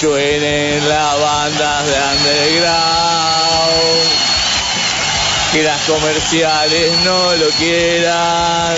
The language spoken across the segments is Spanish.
Suenen las bandas de underground, que las comerciales no lo quieran.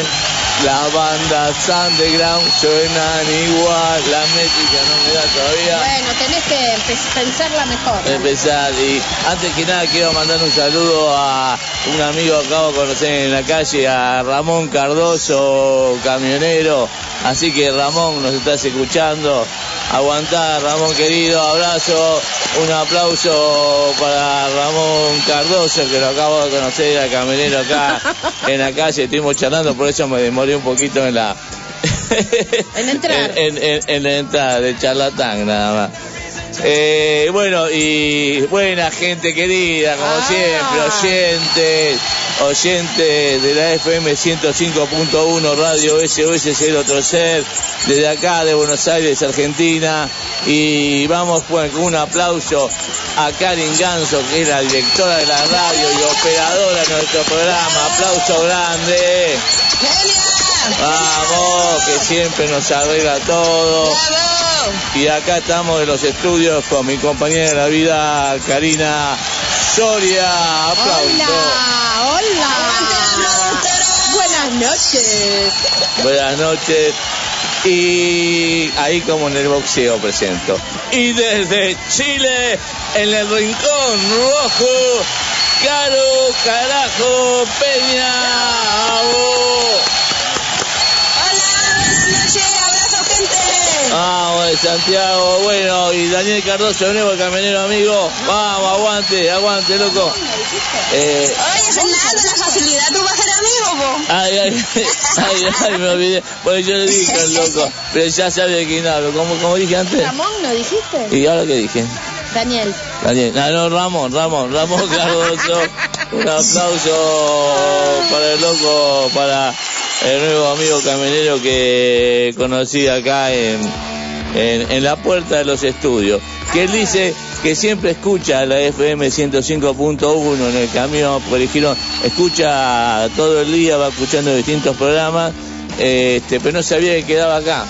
Las bandas underground suenan igual, la métrica no me da todavía. Bueno, tenés que pensarla mejor. Empezar y antes que nada quiero mandar un saludo a un amigo que acabo de conocer en la calle, a Ramón Cardoso, camionero. Así que Ramón, nos estás escuchando. Aguantá, Ramón querido, abrazo, un aplauso para Ramón Cardoso, que lo acabo de conocer, al camionero acá en la calle, estuvimos charlando, por eso me demoré un poquito en la... en entrar. En, en, en la entrada de charlatán, nada más. Eh, bueno, y buena gente querida, como Ah. siempre, oyentes, oyentes de la FM 105.1 Radio SOS Cero Trocer, desde acá de Buenos Aires, Argentina. Y vamos con un aplauso a Karin Ganso, que es la directora de la radio y operadora de nuestro programa. Aplauso grande. Vamos, que siempre nos arregla todo. Y acá estamos en los estudios con mi compañera de la vida, Karina Soria. Aplauso. Hola. Buenas noches. Buenas noches. Y ahí como en el boxeo presento. Y desde Chile, en el rincón rojo, Caro Carajo Peña. Vamos de Santiago, bueno, y Daniel Cardoso nuevo, camionero amigo. Vamos, aguante, aguante, loco. Eh, Oye, Fernando, la facilidad tú vas a ser amigo, po. ay, ay, ay, ay, me olvidé. Porque yo le dije al loco, pero ya sabe quién hablo, como, como dije antes. Ramón, ¿no dijiste? ¿Y ahora qué dije? Daniel. Daniel, no, no, Ramón, Ramón, Ramón Cardoso. Un aplauso para el loco, para el nuevo amigo camionero que conocí acá en, en, la puerta de los estudios. Que él dice que siempre escucha la FM 105.1 en el camión, porque dijeron, escucha todo el día, va escuchando distintos programas, este, pero no sabía que quedaba acá.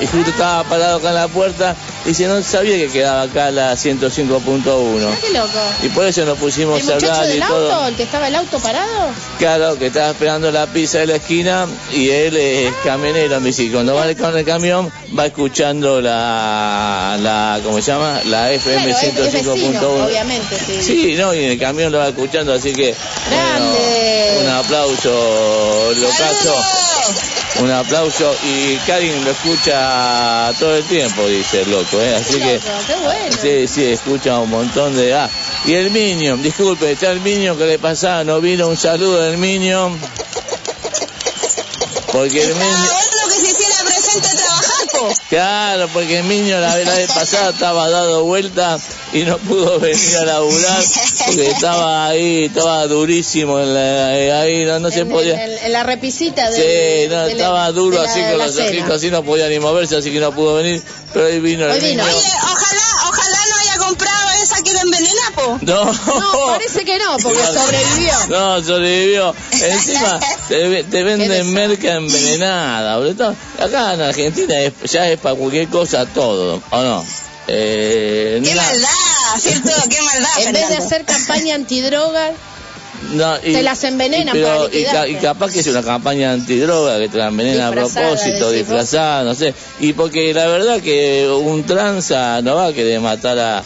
Y justo estaba parado acá en la puerta, dice, no sabía que quedaba acá la 105.1. Mirá qué loco. Y por eso nos pusimos ¿El a hablar y del todo. auto, el que estaba el auto parado? Claro, que estaba esperando la pizza de la esquina y él es camionero, me dice, cuando va con el camión va escuchando la, la ¿cómo se llama? La FM Claro, es- es vecino, 105.1. obviamente, sí. Sí, no, y en el camión lo va escuchando, así que Grande. bueno, un aplauso, locazo, un aplauso y Karin lo escucha todo el tiempo, dice el loco, ¿eh? así Qué que loco, qué bueno. Sí, sí, escucha un montón de... Ah, y el Minion, disculpe, está el Minion que le pasaba, no vino un saludo del Minion. Porque el Minion... lo que se hiciera presente a trabajar, po. Claro, porque el Minion la, la vez pasada estaba dado vuelta y no pudo venir a laburar porque estaba ahí, estaba durísimo en la- ahí, no, no se podía. en- en la repisita de. Sí, no, de la- estaba duro la- así con los ojitos así, no podía ni moverse, así que no pudo venir, pero hoy vino el vino. niño. Oye, ojalá, ojalá no haya comprado esa que lo envenena, po. No, No, parece que no, porque sobrevivió. No, sobrevivió. Encima te, venden merca envenenada, boludo. Acá en Argentina es- ya es para cualquier cosa todo, ¿o no? Eh, Qué maldad, ¿cierto? Qué maldad, En vez de hacer campaña no, y- te las envenenan y, pero- para y, capaz que es una campaña antidroga que te la envenena a propósito, disfrazada, no sé. Y porque la verdad que un tranza no va a querer matar a,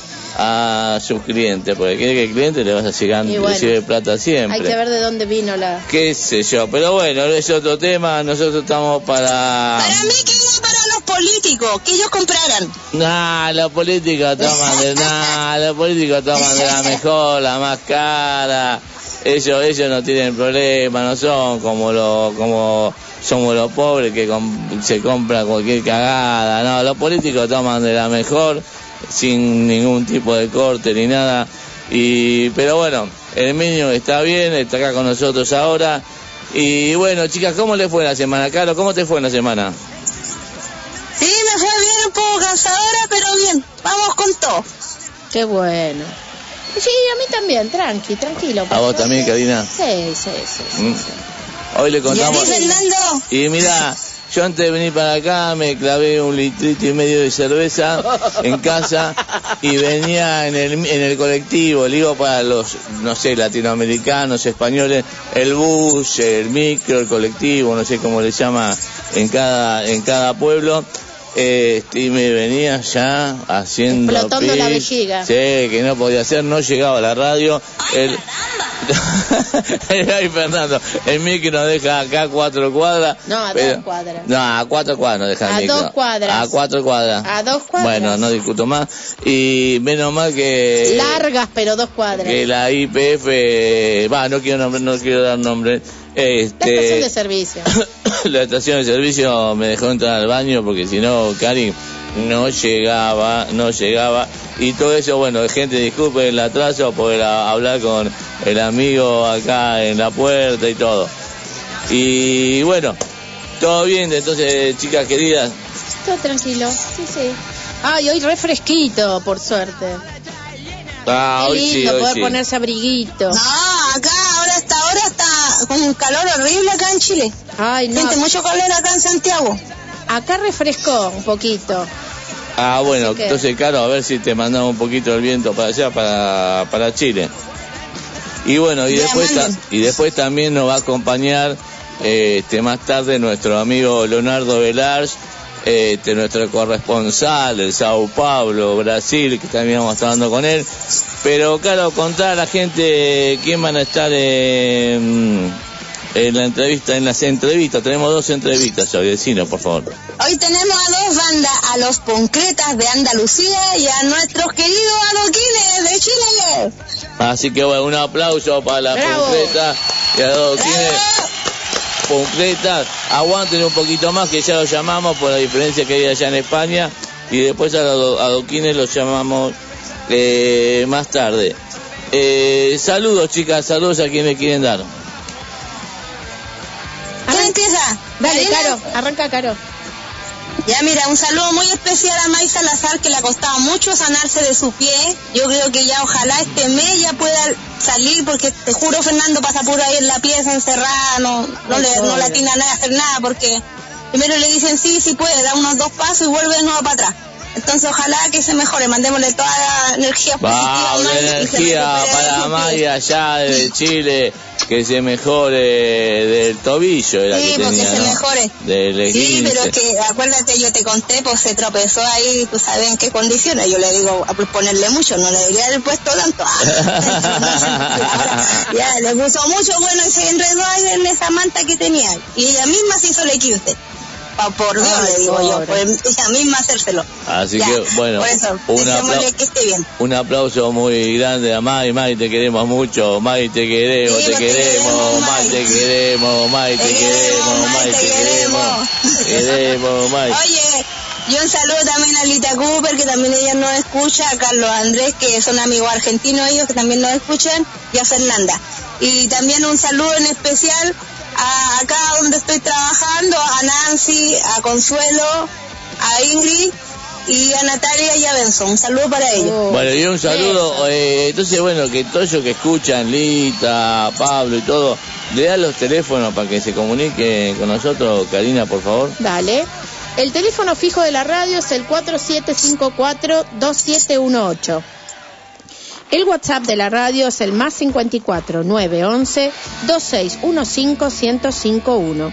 a su cliente, porque quiere que el cliente le vaya llegando Y y bueno, recibe plata siempre. hay que ver de dónde vino la. qué sé yo, pero bueno, es otro tema, nosotros estamos para... Para mí que para los políticos, que ellos compraran. Nah, la política toman de nah, la política toman de la mejor, la más cara. Ellos, ellos no tienen problema, no son como los, como somos los pobres que com- se compra cualquier cagada, no, los políticos toman de la mejor, sin ningún tipo de corte ni nada. Y, pero bueno, el niño está bien, está acá con nosotros ahora. Y bueno, chicas, ¿cómo le fue la semana? Caro, ¿cómo te fue la semana? Poco cansadora, pero bien. Vamos con todo. Qué bueno. Sí, a mí también, tranqui, tranquilo. ¿A vos también, Karina? Sí, sí, sí. sí, Mm. sí. Hoy le ¿Y contamos. Fernando? Y mira, yo antes de venir para acá me clavé un litrito y medio de cerveza en casa y venía en el, en el colectivo, le digo para los, no sé, latinoamericanos, españoles, el bus, el micro, el colectivo, no sé cómo le llama en cada, en cada pueblo. Este, y me venía ya haciendo Explotando la pis. vejiga. Sí, que no podía hacer, no llegaba a la radio. El... Ay, Fernando, el micro nos deja acá a cuatro cuadras. No, a pero- dos cuadras. No, a cuatro cuadras nos deja el A micro. dos cuadras. A cuatro cuadras. A dos cuadras. Bueno, no discuto más. Y menos mal que... Largas, pero dos cuadras. Que la IPF, va, no quiero nombre, no quiero dar nombre. La estación Este, de servicio. la estación de servicio me dejó entrar al baño porque si no, Cari, no llegaba, no llegaba. Y todo eso, bueno, gente, disculpe el atraso por hablar con el amigo acá en la puerta y todo. Y bueno, todo bien, entonces, chicas queridas, Todo tranquilo. Sí, sí. Ay, hoy refresquito, por suerte. ah, Qué hoy sí, lindo hoy poder sí. ponerse abriguito. No, acá ahora hasta ahora está con un calor horrible acá en Chile. Ay, no. Siente mucho calor acá en Santiago. Acá refrescó un poquito. Ah, bueno, que- entonces, Caro, a ver si te mandamos un poquito el viento para allá, para, para Chile. Y bueno, y Ya, después, ta- y después también nos va a acompañar eh, este, más tarde nuestro amigo Leonardo Velars, este, nuestro corresponsal del Sao Paulo, Brasil, que también vamos a estar hablando con él. Pero, claro, contar a la gente quién van a estar en, en la entrevista, en las entrevistas. Tenemos dos entrevistas hoy, vecino, por favor. Hoy tenemos a dos bandas, a los Concretas de Andalucía y a nuestros queridos adoquines de Chile. Así que bueno, un aplauso para la concreta y a los quienes Concretas. Aguanten un poquito más que ya los llamamos por la diferencia que hay allá en España y después a los adoquines los llamamos eh, más tarde. Eh, saludos chicas, saludos a quienes quieren dar. ¿Quién empieza? Dale. Caro. Arranca, Caro. Ya mira, un saludo muy especial a May Salazar que le ha costado mucho sanarse de su pie. Yo creo que ya ojalá este mes ya pueda salir porque te juro Fernando pasa puro ahí en la pieza encerrada, no, no, le, no le atina nada a hacer nada porque primero le dicen sí, sí puede, da unos dos pasos y vuelve de nuevo para atrás. Entonces ojalá que se mejore, mandémosle toda la energía positiva. Va, a una May y se energía para. Maya allá de Chile, que se mejore del tobillo, era Sí, que tenía, se ¿no? mejore. Del Sí, pero que acuérdate, yo te conté, pues se tropezó ahí, tú sabes en qué condiciones. Yo le digo, a ponerle mucho, no le debería haber puesto tanto. Ahora, ya, le puso mucho, bueno, y se enredó ahí en esa manta que tenía. Y ella misma se hizo el equinte. Pa- Por Dios, Ay, le digo yo, por ella misma hacérselo. Así Ya, que, bueno, Por eso, un deseémosle apla- que esté bien. Un aplauso muy grande a May, May, te queremos mucho, May, te queremos, Sí, te te queremos, queremos, May, te queremos, May, te Te queremos, queremos, May, te te queremos, queremos. May. Oye, Y un saludo también a Lita Cooper, que también ella nos escucha, a Carlos Andrés, que son amigos argentinos ellos, que también nos escuchan, y a Fernanda. Y también un saludo en especial a acá donde estoy trabajando, a Nancy, a Consuelo, a Ingrid y a Natalia y a Benson. Un saludo para ellos. Oh, Bueno, y un saludo. eh, entonces, bueno, que todos ellos que escuchan, Lita, Pablo y todo, le dan los teléfonos para que se comuniquen con nosotros, Karina, por favor. Dale. El teléfono fijo de la radio es el 4754-2718. El WhatsApp de la radio es el más 54 911 2615 1051.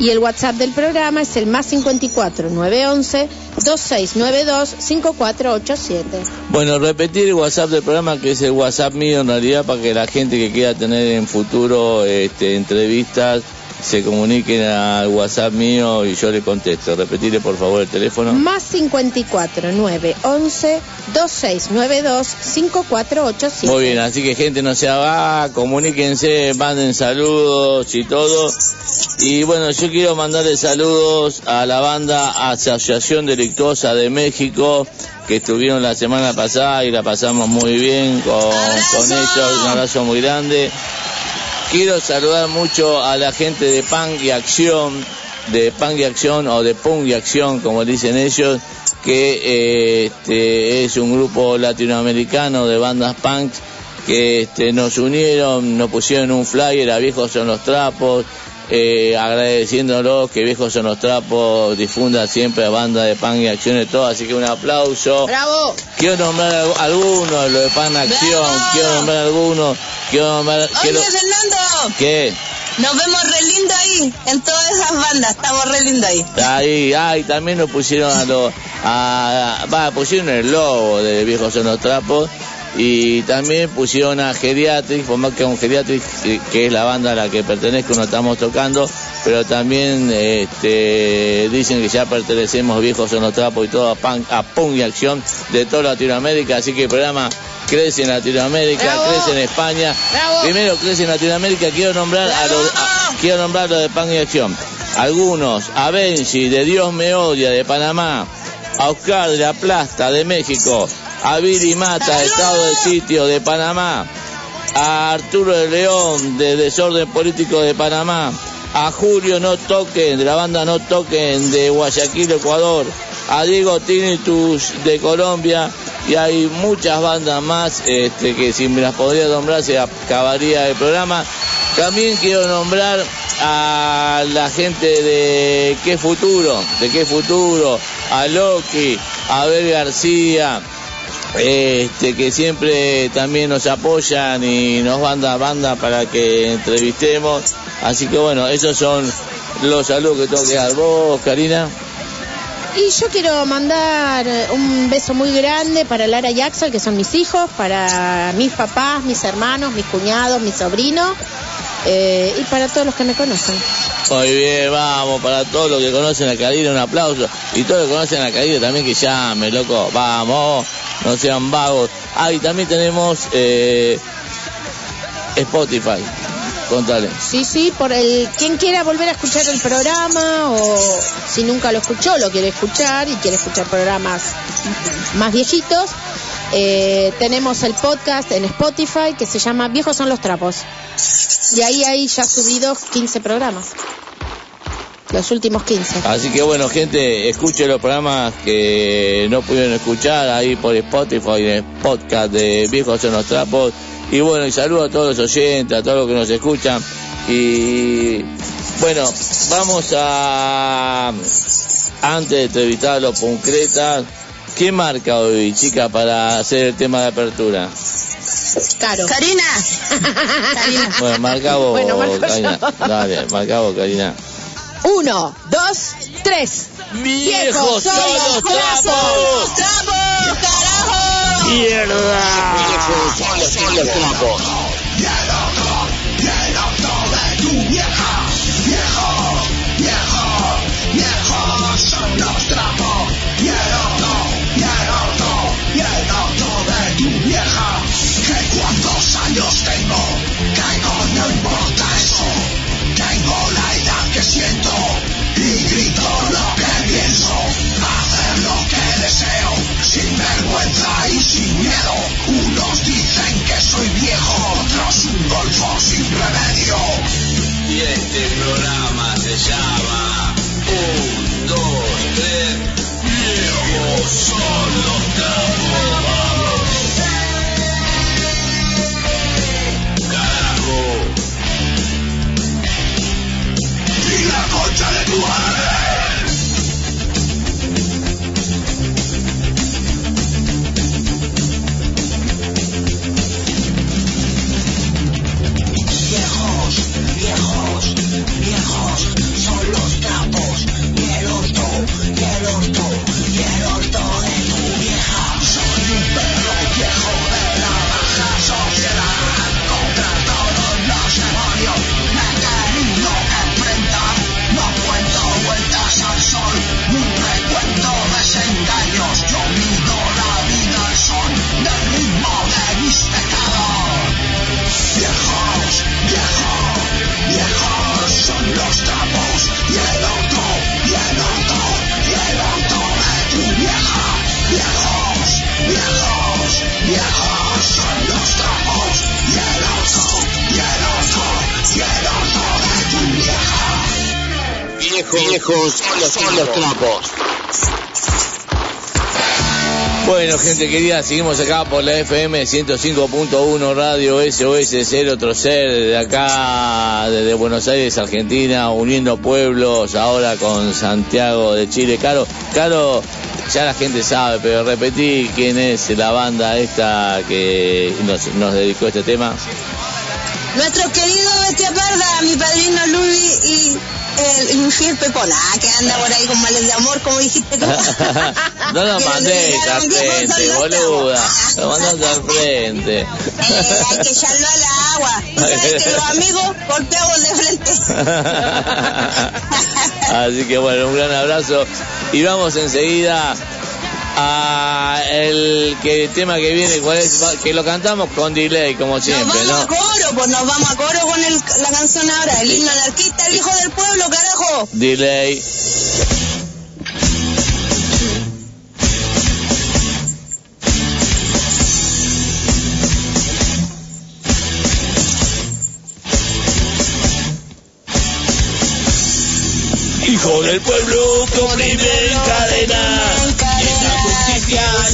Y el WhatsApp del programa es el más 54 911 2692 5487. Bueno, repetir el WhatsApp del programa, que es el WhatsApp mío en realidad, para que la gente que quiera tener en futuro este, entrevistas se comuniquen al WhatsApp mío y yo le contesto. Repetirle por favor el teléfono. Más 54 911 2692 5487. Muy bien, así que gente no se va, comuníquense, manden saludos y todo. Y bueno, yo quiero mandarle saludos a la banda Asociación Delictuosa de México, que estuvieron la semana pasada y la pasamos muy bien con, con ellos. Un abrazo muy grande. Quiero saludar mucho a la gente de Punk y Acción, de Punk y Acción o de Punk y Acción, como dicen ellos, que eh, este, es un grupo latinoamericano de bandas punk que este, nos unieron, nos pusieron un flyer a Viejos son los Trapos, eh, agradeciéndolos que Viejos son los Trapos difunda siempre a bandas de punk y acción y todo, así que un aplauso. ¡Bravo! Quiero nombrar al- algunos, lo de Pan Acción, ¡Bravo! quiero nombrar algunos, quiero- Oye, Fernando, ¿Qué? nos vemos re lindo ahí, en todas esas bandas, estamos re lindo ahí. Ahí, ahí también nos pusieron a los, a, va, pusieron el logo de Viejos son los Trapos y también pusieron a Geriatric, por más que un Geriatric, que- que es la banda a la que pertenezco, no estamos tocando, pero también este, dicen que ya pertenecemos Viejos son los Trapos y todo a, pan, a Punk y Acción de toda Latinoamérica, así que el programa crece en Latinoamérica, ¡Bravo! crece en España. ¡Bravo! Primero crece en Latinoamérica, quiero nombrar a los, a- quiero nombrar lo de Pan y Acción. Algunos, a Benji de Dios me odia de Panamá, a Oscar de la Plasta de México, a Billy Mata de Estado del Sitio de Panamá, a Arturo de León de Desorden Político de Panamá, a Julio No Toquen de la banda No Toquen de Guayaquil, Ecuador, a Diego Tinitus de Colombia y hay muchas bandas más este, que si me las podría nombrar se acabaría el programa. También quiero nombrar a la gente de Qué Futuro, de Qué Futuro, a Loki, a Abel García, este, que siempre también nos apoyan y nos manda banda para que entrevistemos. Así que bueno, esos son los saludos que tengo que dar. ¿Vos, Karina? Y yo quiero mandar un beso muy grande para Lara y Axel, que son mis hijos, para mis papás, mis hermanos, mis cuñados, mis sobrinos, eh, y para todos los que me conocen. Muy bien, vamos, para todos los que conocen a Karina, un aplauso. Y todos los que conocen a Karina también que llame, loco. Vamos, no sean vagos. Ah, y también tenemos eh, Spotify. Contale. Sí, sí, por el quien quiera volver a escuchar el programa o si nunca lo escuchó, lo quiere escuchar y quiere escuchar programas más viejitos, eh, tenemos el podcast en Spotify que se llama Viejos son los trapos. Y ahí hay ya subidos 15 programas. Los últimos 15. Así que bueno, gente, escuche los programas que no pudieron escuchar ahí por Spotify, en el podcast de Viejos en los Trapos. Y bueno, y saludo a todos los oyentes, a todos los que nos escuchan. Y bueno, vamos a, antes de entrevistar a los concretas, ¿qué marca hoy, chica, para hacer el tema de apertura? Caro. Karina, Karina. Bueno, marca vos, Bueno, marco yo. Karina. Dale, marca vos, Karina. Uno, dos, tres. ¡Viejos son los trapos! ¡Trapos, carajo! Unos dicen que soy viejo, otros un golfo sin remedio. Y este programa se llama... Uh, Viejos, Viejos, son los trapos. Bueno, gente querida, seguimos acá por la FM 105.1 Radio SOS Ser Otro Ser, de acá, desde Buenos Aires, Argentina, uniendo pueblos, ahora con Santiago de Chile. Caro, Caro, ya la gente sabe, pero repetí quién es la banda esta que nos, nos dedicó este tema. Nuestro querido Bestia Parda, mi padrino Luis y el infiel Pepona, que anda por ahí con males de amor, como dijiste tú. no lo le al frente, boluda. Lo mandaste al frente. Eh, hay que echarlo al agua. Tú sabes que los amigos golpeamos de frente. Así que bueno, un gran abrazo. Y vamos enseguida a el que tema que viene, cuál es, que lo cantamos con delay, como Nos siempre, vamos a ¿no? coro, pues nos vamos a coro con el- la canción ahora, el himno anarquista, el hijo del pueblo, carajo. Delay. Hijo del pueblo, comprime en cadena.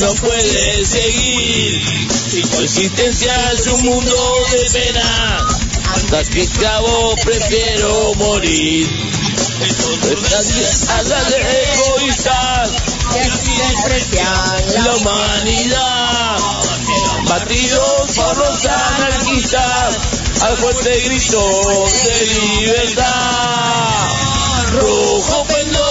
No puede seguir. Si tu es un mundo de pena, antes que cabo prefiero morir. Entonces, a las egoístas la humanidad, batidos por los anarquistas, al fuerte grito de libertad. Rojo pendón,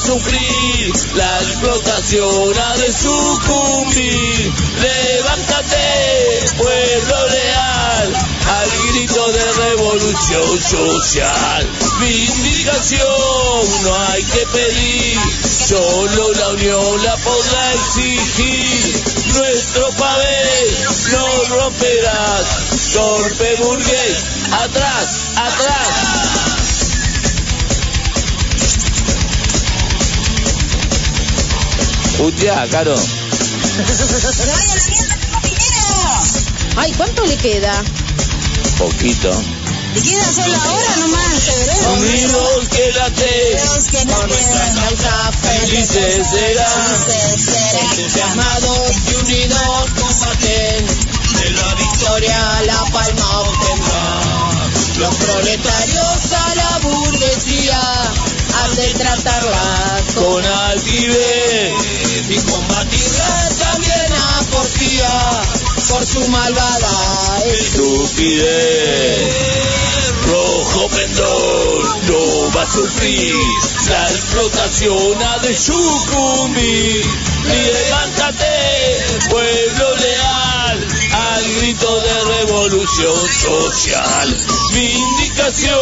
sufrir, la explotación ha de sucumbir. Levántate, pueblo leal, al grito de revolución social. Vindicación no hay que pedir, solo la unión la podrá exigir. Nuestro papel no romperás, torpe burgués, atrás, atrás. Utia, Caro. ¡Que vaya la mierda, compañero! Ay, ¿cuánto le queda? Poquito. ¿Te queda solo ahora nomás, febrero? Unidos quédate, Dios que no te Causa felices serán. Entusiasmados y unidos combaten. De la victoria la palma obtendrán. Los proletarios a la burguesía han de tratarla Con altivez, y combatirla también a porfía por su malvada estupidez. Rojo pendón no va a sufrir, la explotación ha de sucumbir. Levántate, pueblo leal, al grito de revolución social. Vindicación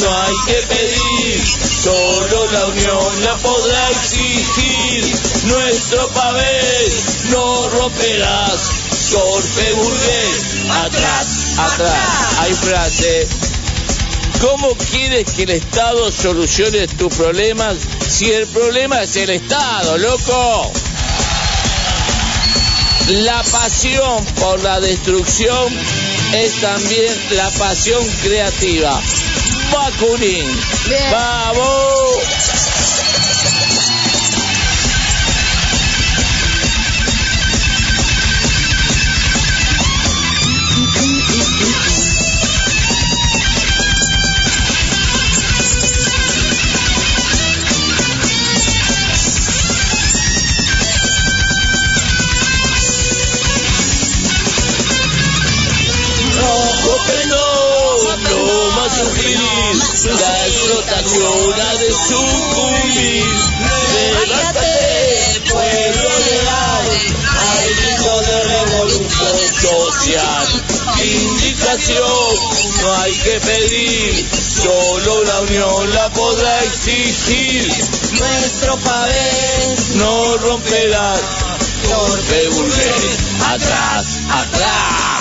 no hay que pedir, solo la unión la podrá exigir. Nuestro papel no romperás, torpe burgués, atrás, atrás. Hay frase. ¿Cómo quieres que el Estado solucione tus problemas si el problema es el Estado, loco? La pasión por la destrucción es también la pasión creativa. Bakunin. Bien. ¡Vamos! Sufrir, la explotación ha de sucumbir. Levántate, pueblo leal, al grito de revolución social. Indicación, no hay que pedir, solo la unión la podrá exigir. Nuestro pavés no romperá, torpe burgués, atrás, atrás.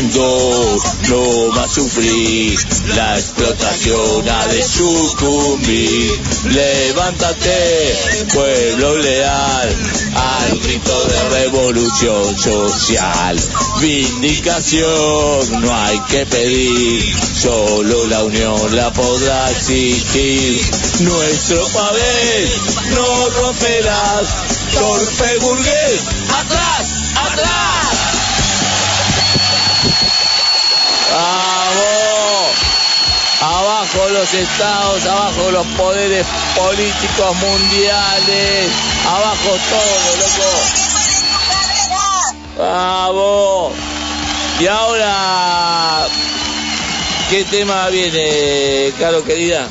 No, va a sufrir, la explotación ha de sucumbir. Levántate, pueblo leal, al grito de revolución social. Vindicación no hay que pedir, solo la unión la podrá exigir. Nuestro papel no romperás, torpe burgués, atrás. Abajo los estados, abajo los poderes políticos mundiales, abajo todo, loco. ¡Vamos! Y ahora, ¿qué tema viene, Caro querida?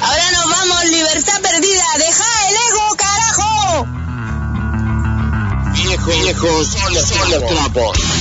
Ahora nos vamos, libertad perdida. Deja el ego, carajo. Son los, son los trapos.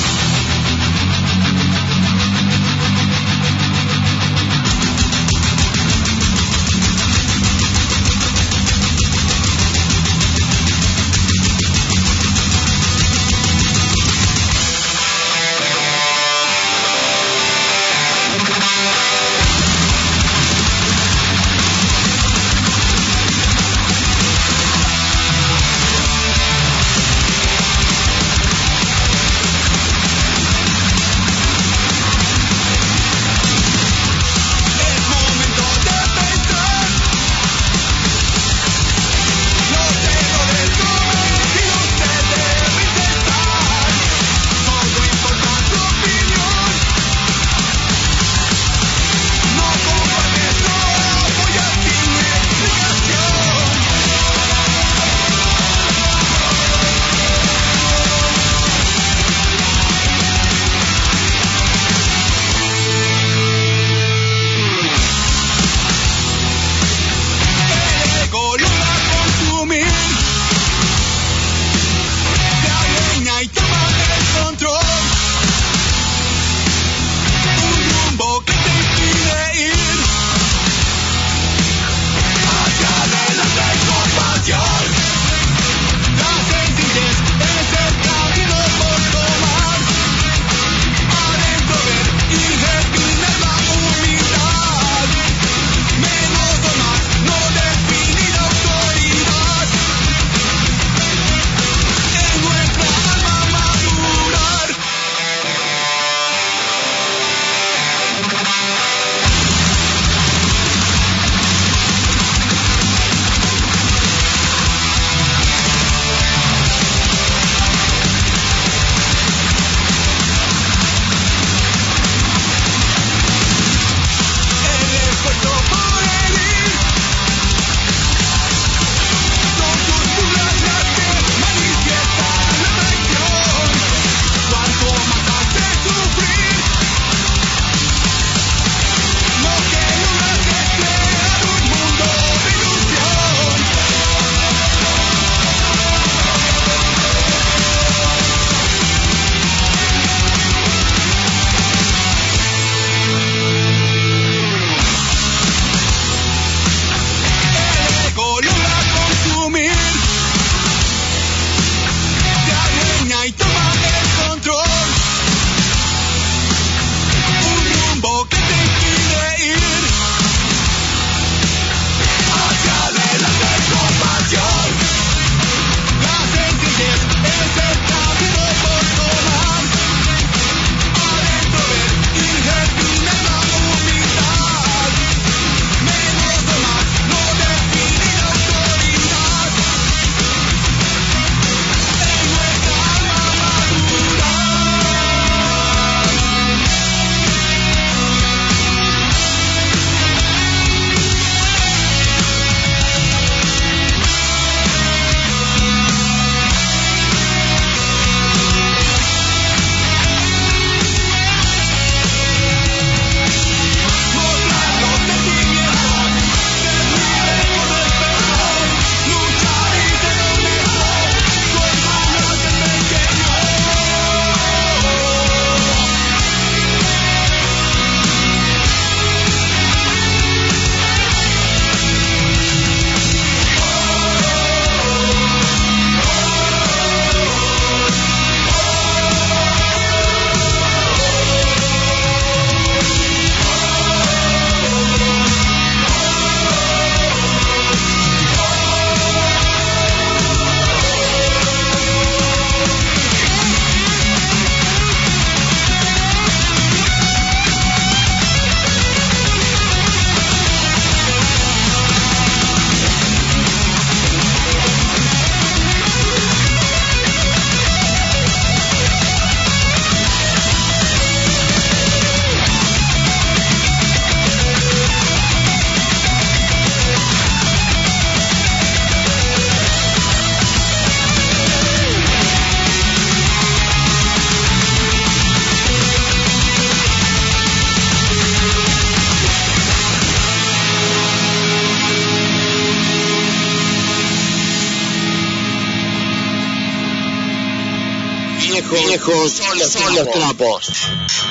Thank you.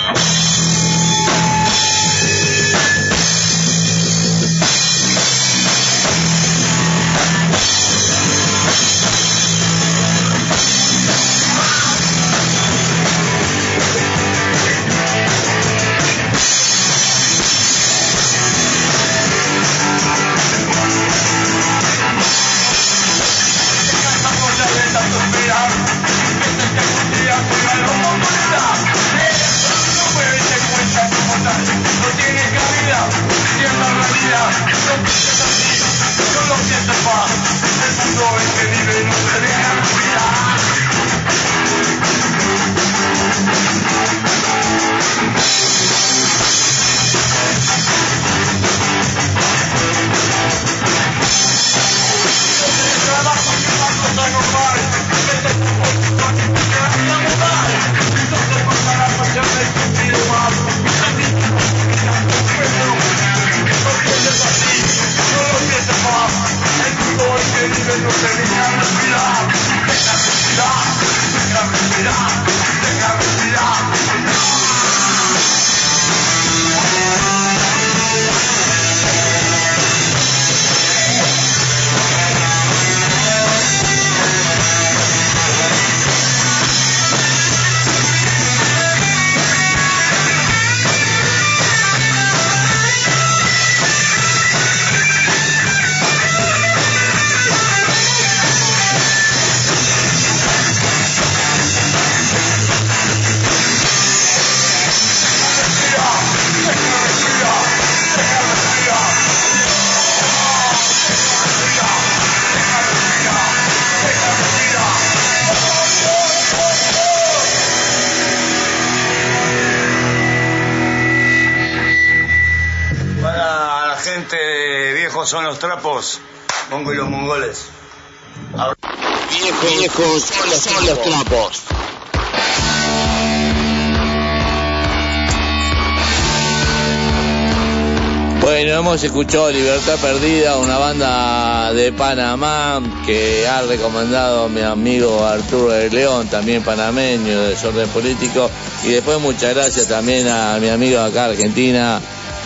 Libertad Perdida, una banda de Panamá que ha recomendado mi amigo Arturo de León, también panameño, de desorden político. Y después muchas gracias también a mi amigo acá Argentina,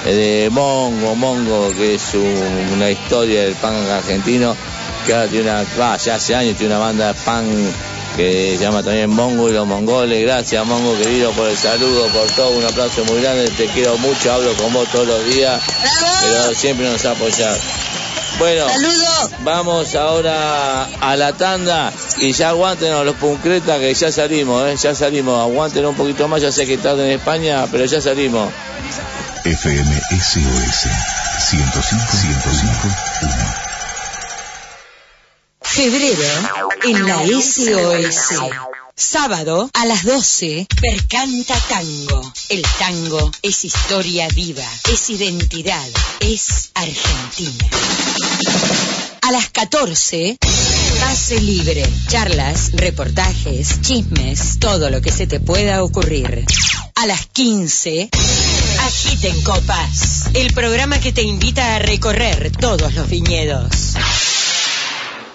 eh, de Mongo, Mongo, que es un- una historia del punk argentino, que ahora tiene una, va, ya hace años tiene una banda de punk que se llama también Mongo y los Mongoles. Gracias Mongo querido por el saludo, por todo, un aplauso muy grande, te quiero mucho, hablo con vos todos los días, pero siempre nos apoyar. Bueno, vamos ahora a la tanda y ya aguanten los puncretas que ya salimos, ¿eh? ya salimos, aguanten un poquito más, ya sé que están en España, pero ya salimos. FM SOS 105 105 1. Febrero en la SOS. Sábado a las 12, Percanta Tango. El tango es historia viva, es identidad, es Argentina. A las 14, Pase Libre. Charlas, reportajes, chismes, todo lo que se te pueda ocurrir. A las 15, Agiten Copas. El programa que te invita a recorrer todos los viñedos.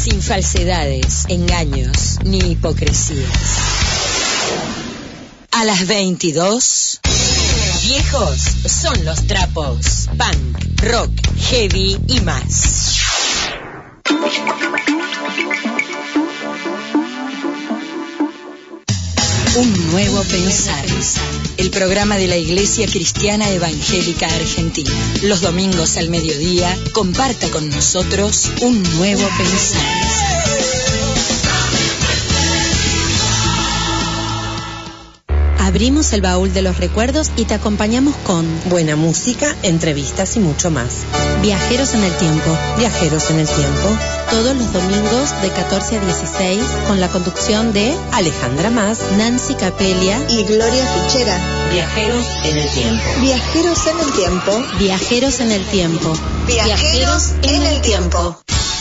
sin falsedades, engaños ni hipocresías. A las 22, viejos son los trapos, punk, rock, heavy y más. Un nuevo pensar. El programa de la Iglesia Cristiana Evangélica Argentina. Los domingos al mediodía, comparta con nosotros un nuevo pensar. Abrimos el baúl de los recuerdos y te acompañamos con buena música, entrevistas y mucho más. Viajeros en el tiempo. Viajeros en el tiempo. Todos los domingos de 14 a 16 con la conducción de Alejandra Más, Nancy Capelia y Gloria Fichera. Viajeros en el tiempo. Viajeros en el tiempo. Viajeros en el tiempo. Viajeros en el tiempo.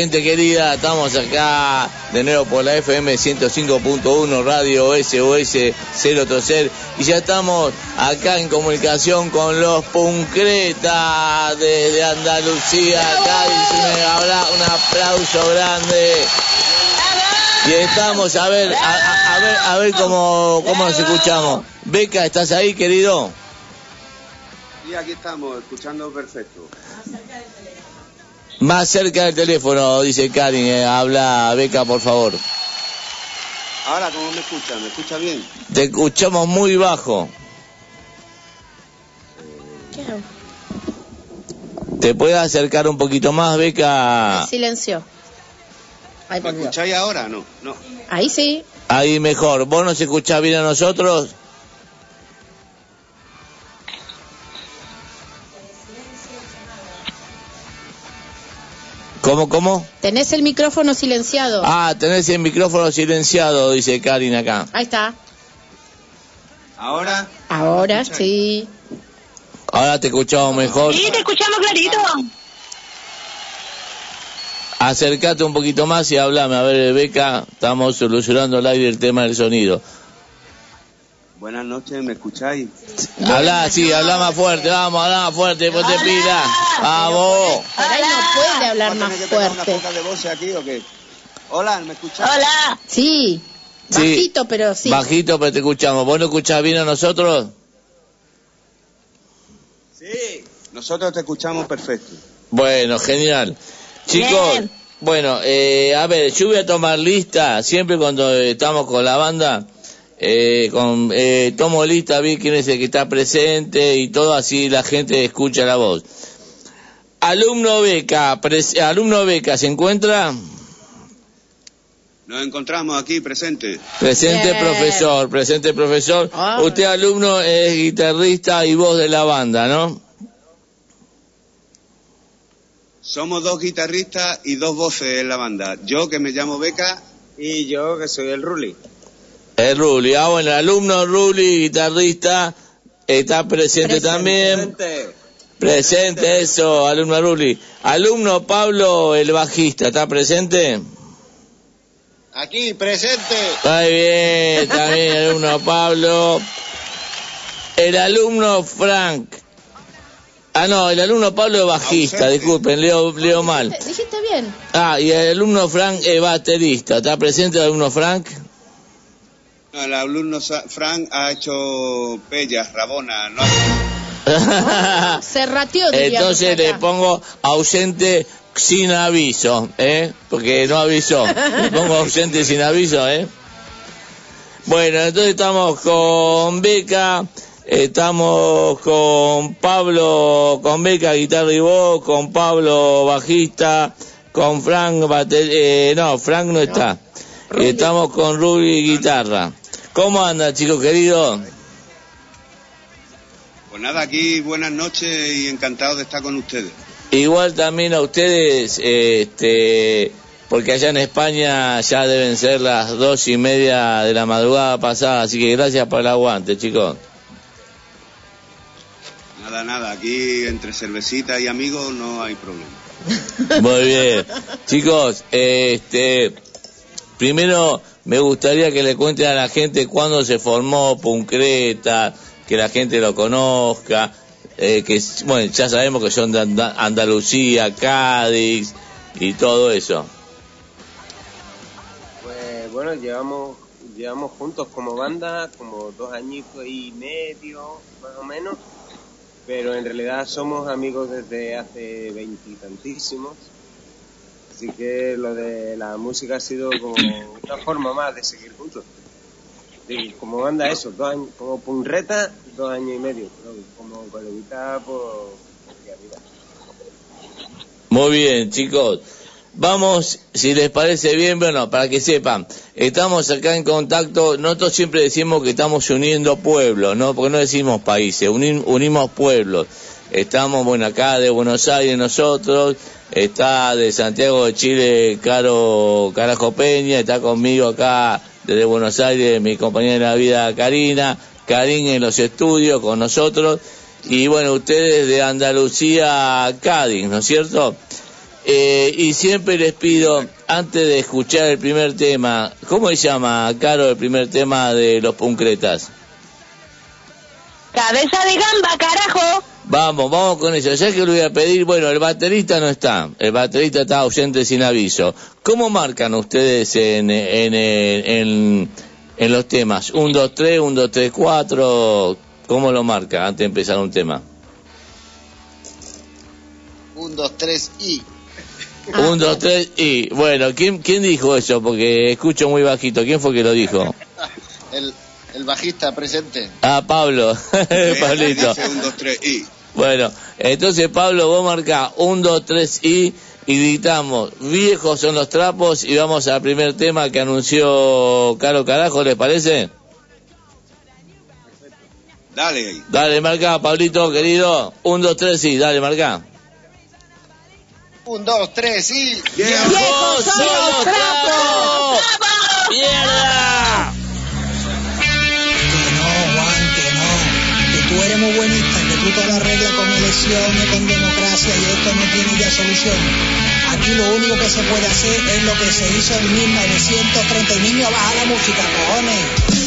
Gente querida, estamos acá de nuevo por la FM 105.1 Radio SOS 030 y ya estamos acá en comunicación con los Puncretas desde Andalucía. Cádiz, un, un aplauso grande. Y estamos a ver, a, a- a ver, a ver cómo, cómo nos escuchamos. Beca, ¿estás ahí, querido? Sí, aquí estamos, escuchando perfecto. Más cerca del teléfono, dice Karin. eh, habla Beca, por favor. Ahora, ¿cómo me escucha? ¿Me escucha bien? Te escuchamos muy bajo. ¿Te puedes acercar un poquito más, Beca? Silencio. Ahí, ¿Me escucháis ahora? No, no. Ahí sí. Ahí mejor. ¿Vos nos escuchás bien a nosotros? ¿Cómo, cómo? Tenés el micrófono silenciado. Ah, tenés el micrófono silenciado, dice Karin acá. Ahí está. ¿Ahora? Ahora sí. Ahora te escuchamos mejor. Sí, te escuchamos clarito. Acércate un poquito más y hablame. A ver, Beca, estamos solucionando al aire el tema del sonido. Buenas noches, ¿me escucháis? Habla, sí, habla más fuerte, vamos, habla más fuerte, ponte pila. Vamos. Por ahí no puede hablar más ¿Tiene que pegar una fuerte. poca de voz aquí o qué? Hola, ¿me escucháis? Hola. Sí. Sí. Bajito, pero sí. Bajito, pero te escuchamos. ¿Vos no escuchás bien a nosotros? Sí. Nosotros te escuchamos perfecto. Bueno, genial. Chicos, Bien. bueno, eh, a ver, yo voy a tomar lista, siempre cuando estamos con la banda, eh, con, eh, tomo lista, vi quién es el que está presente y todo, así la gente escucha la voz. alumno beca, pres- alumno beca, ¿se encuentra? Nos encontramos aquí presentes. Presente Bien. profesor, presente profesor. Ah. Usted alumno es guitarrista y voz de la banda, ¿no? Somos dos guitarristas y dos voces en la banda. Yo que me llamo Beca y yo que soy el Ruli. El Ruli, ah bueno, el alumno Ruli, guitarrista, está presente, también. Presente eso, alumno Ruli. Alumno Pablo, el bajista, ¿está presente? Aquí, presente. Está bien, también el alumno Pablo. El alumno Frank. Ah, no, el alumno Pablo es bajista, disculpen, leo, leo mal. Dijiste bien. Ah, y el alumno Frank es baterista. ¿Está presente el alumno Frank? No, el alumno Frank ha hecho pellas, rabona, no Se diríamos Entonces le pongo ausente sin aviso, ¿eh? Porque no avisó. Le pongo ausente sin aviso, ¿eh? Bueno, entonces estamos con Beca, estamos con Pablo, con Beca, guitarra y voz, con Pablo, bajista, con Frank, bater- eh, no, Frank no está. Estamos con Ruby, guitarra. ¿Cómo anda, chicos queridos? Pues nada, aquí buenas noches y encantado de estar con ustedes. Igual también a ustedes, este, porque allá en España ya deben ser las dos y media de la madrugada pasada, así que gracias por el aguante, chicos. Nada, nada, aquí entre cervecita y amigos no hay problema. Muy bien. Chicos, este, primero me gustaría que le cuenten a la gente cuándo se formó Puncreta, que la gente lo conozca, eh, que, bueno, ya sabemos que son de Anda- Andalucía, Cádiz y todo eso. Pues bueno, llevamos llevamos juntos como banda como dos añitos y medio, más o menos, pero en realidad somos amigos desde hace veintitantísimos. Así que lo de la música ha sido como una forma más de seguir juntos. Como banda eso, dos años, como punreta, dos años y medio, pero como coleguita, pues, aquí arriba. Muy bien, chicos. Vamos, si les parece bien, bueno, para que sepan, estamos acá en contacto, nosotros siempre decimos que estamos uniendo pueblos, ¿no? Porque no decimos países, unim- unimos pueblos. Estamos, bueno, acá de Buenos Aires nosotros, está de Santiago de Chile Caro Carajo Peña, está conmigo acá desde Buenos Aires mi compañera de la vida Karina, Karin en los estudios con nosotros, y bueno, ustedes de Andalucía, Cádiz, ¿no es cierto? Eh, y siempre les pido, antes de escuchar el primer tema, ¿cómo se llama, Caro, el primer tema de los Puncretas? Cabeza de gamba, carajo. Vamos, vamos con eso. Ya que lo voy a pedir, bueno, el baterista no está, el baterista está ausente sin aviso. ¿Cómo marcan ustedes en, en, en, en los temas? ¿Un, dos, tres, un, dos, tres, cuatro? ¿Cómo lo marca antes de empezar un tema? Un, dos, tres y. Un, dos, tres y... Bueno, ¿quién, ¿quién dijo eso? Porque escucho muy bajito. ¿Quién fue que lo dijo? El, el bajista presente. Ah, Pablo. Pablito. Dice un, dos, tres y. Bueno, entonces Pablo, vos marcá un, dos, tres y y gritamos, viejos son los trapos y vamos al primer tema que anunció Caro Carajo, ¿les parece? Dale. Dale, marca, Pablito, querido. Un, dos, tres y dale, marca. Un, dos, tres y. ¡Viejos son los trapos! ¡Mierda! Muy buenista, que tú te lo arreglas con elecciones, con democracia y esto no tiene ya solución. Aquí lo único que se puede hacer es lo que se hizo en 1930 y niño baja la música, cojones.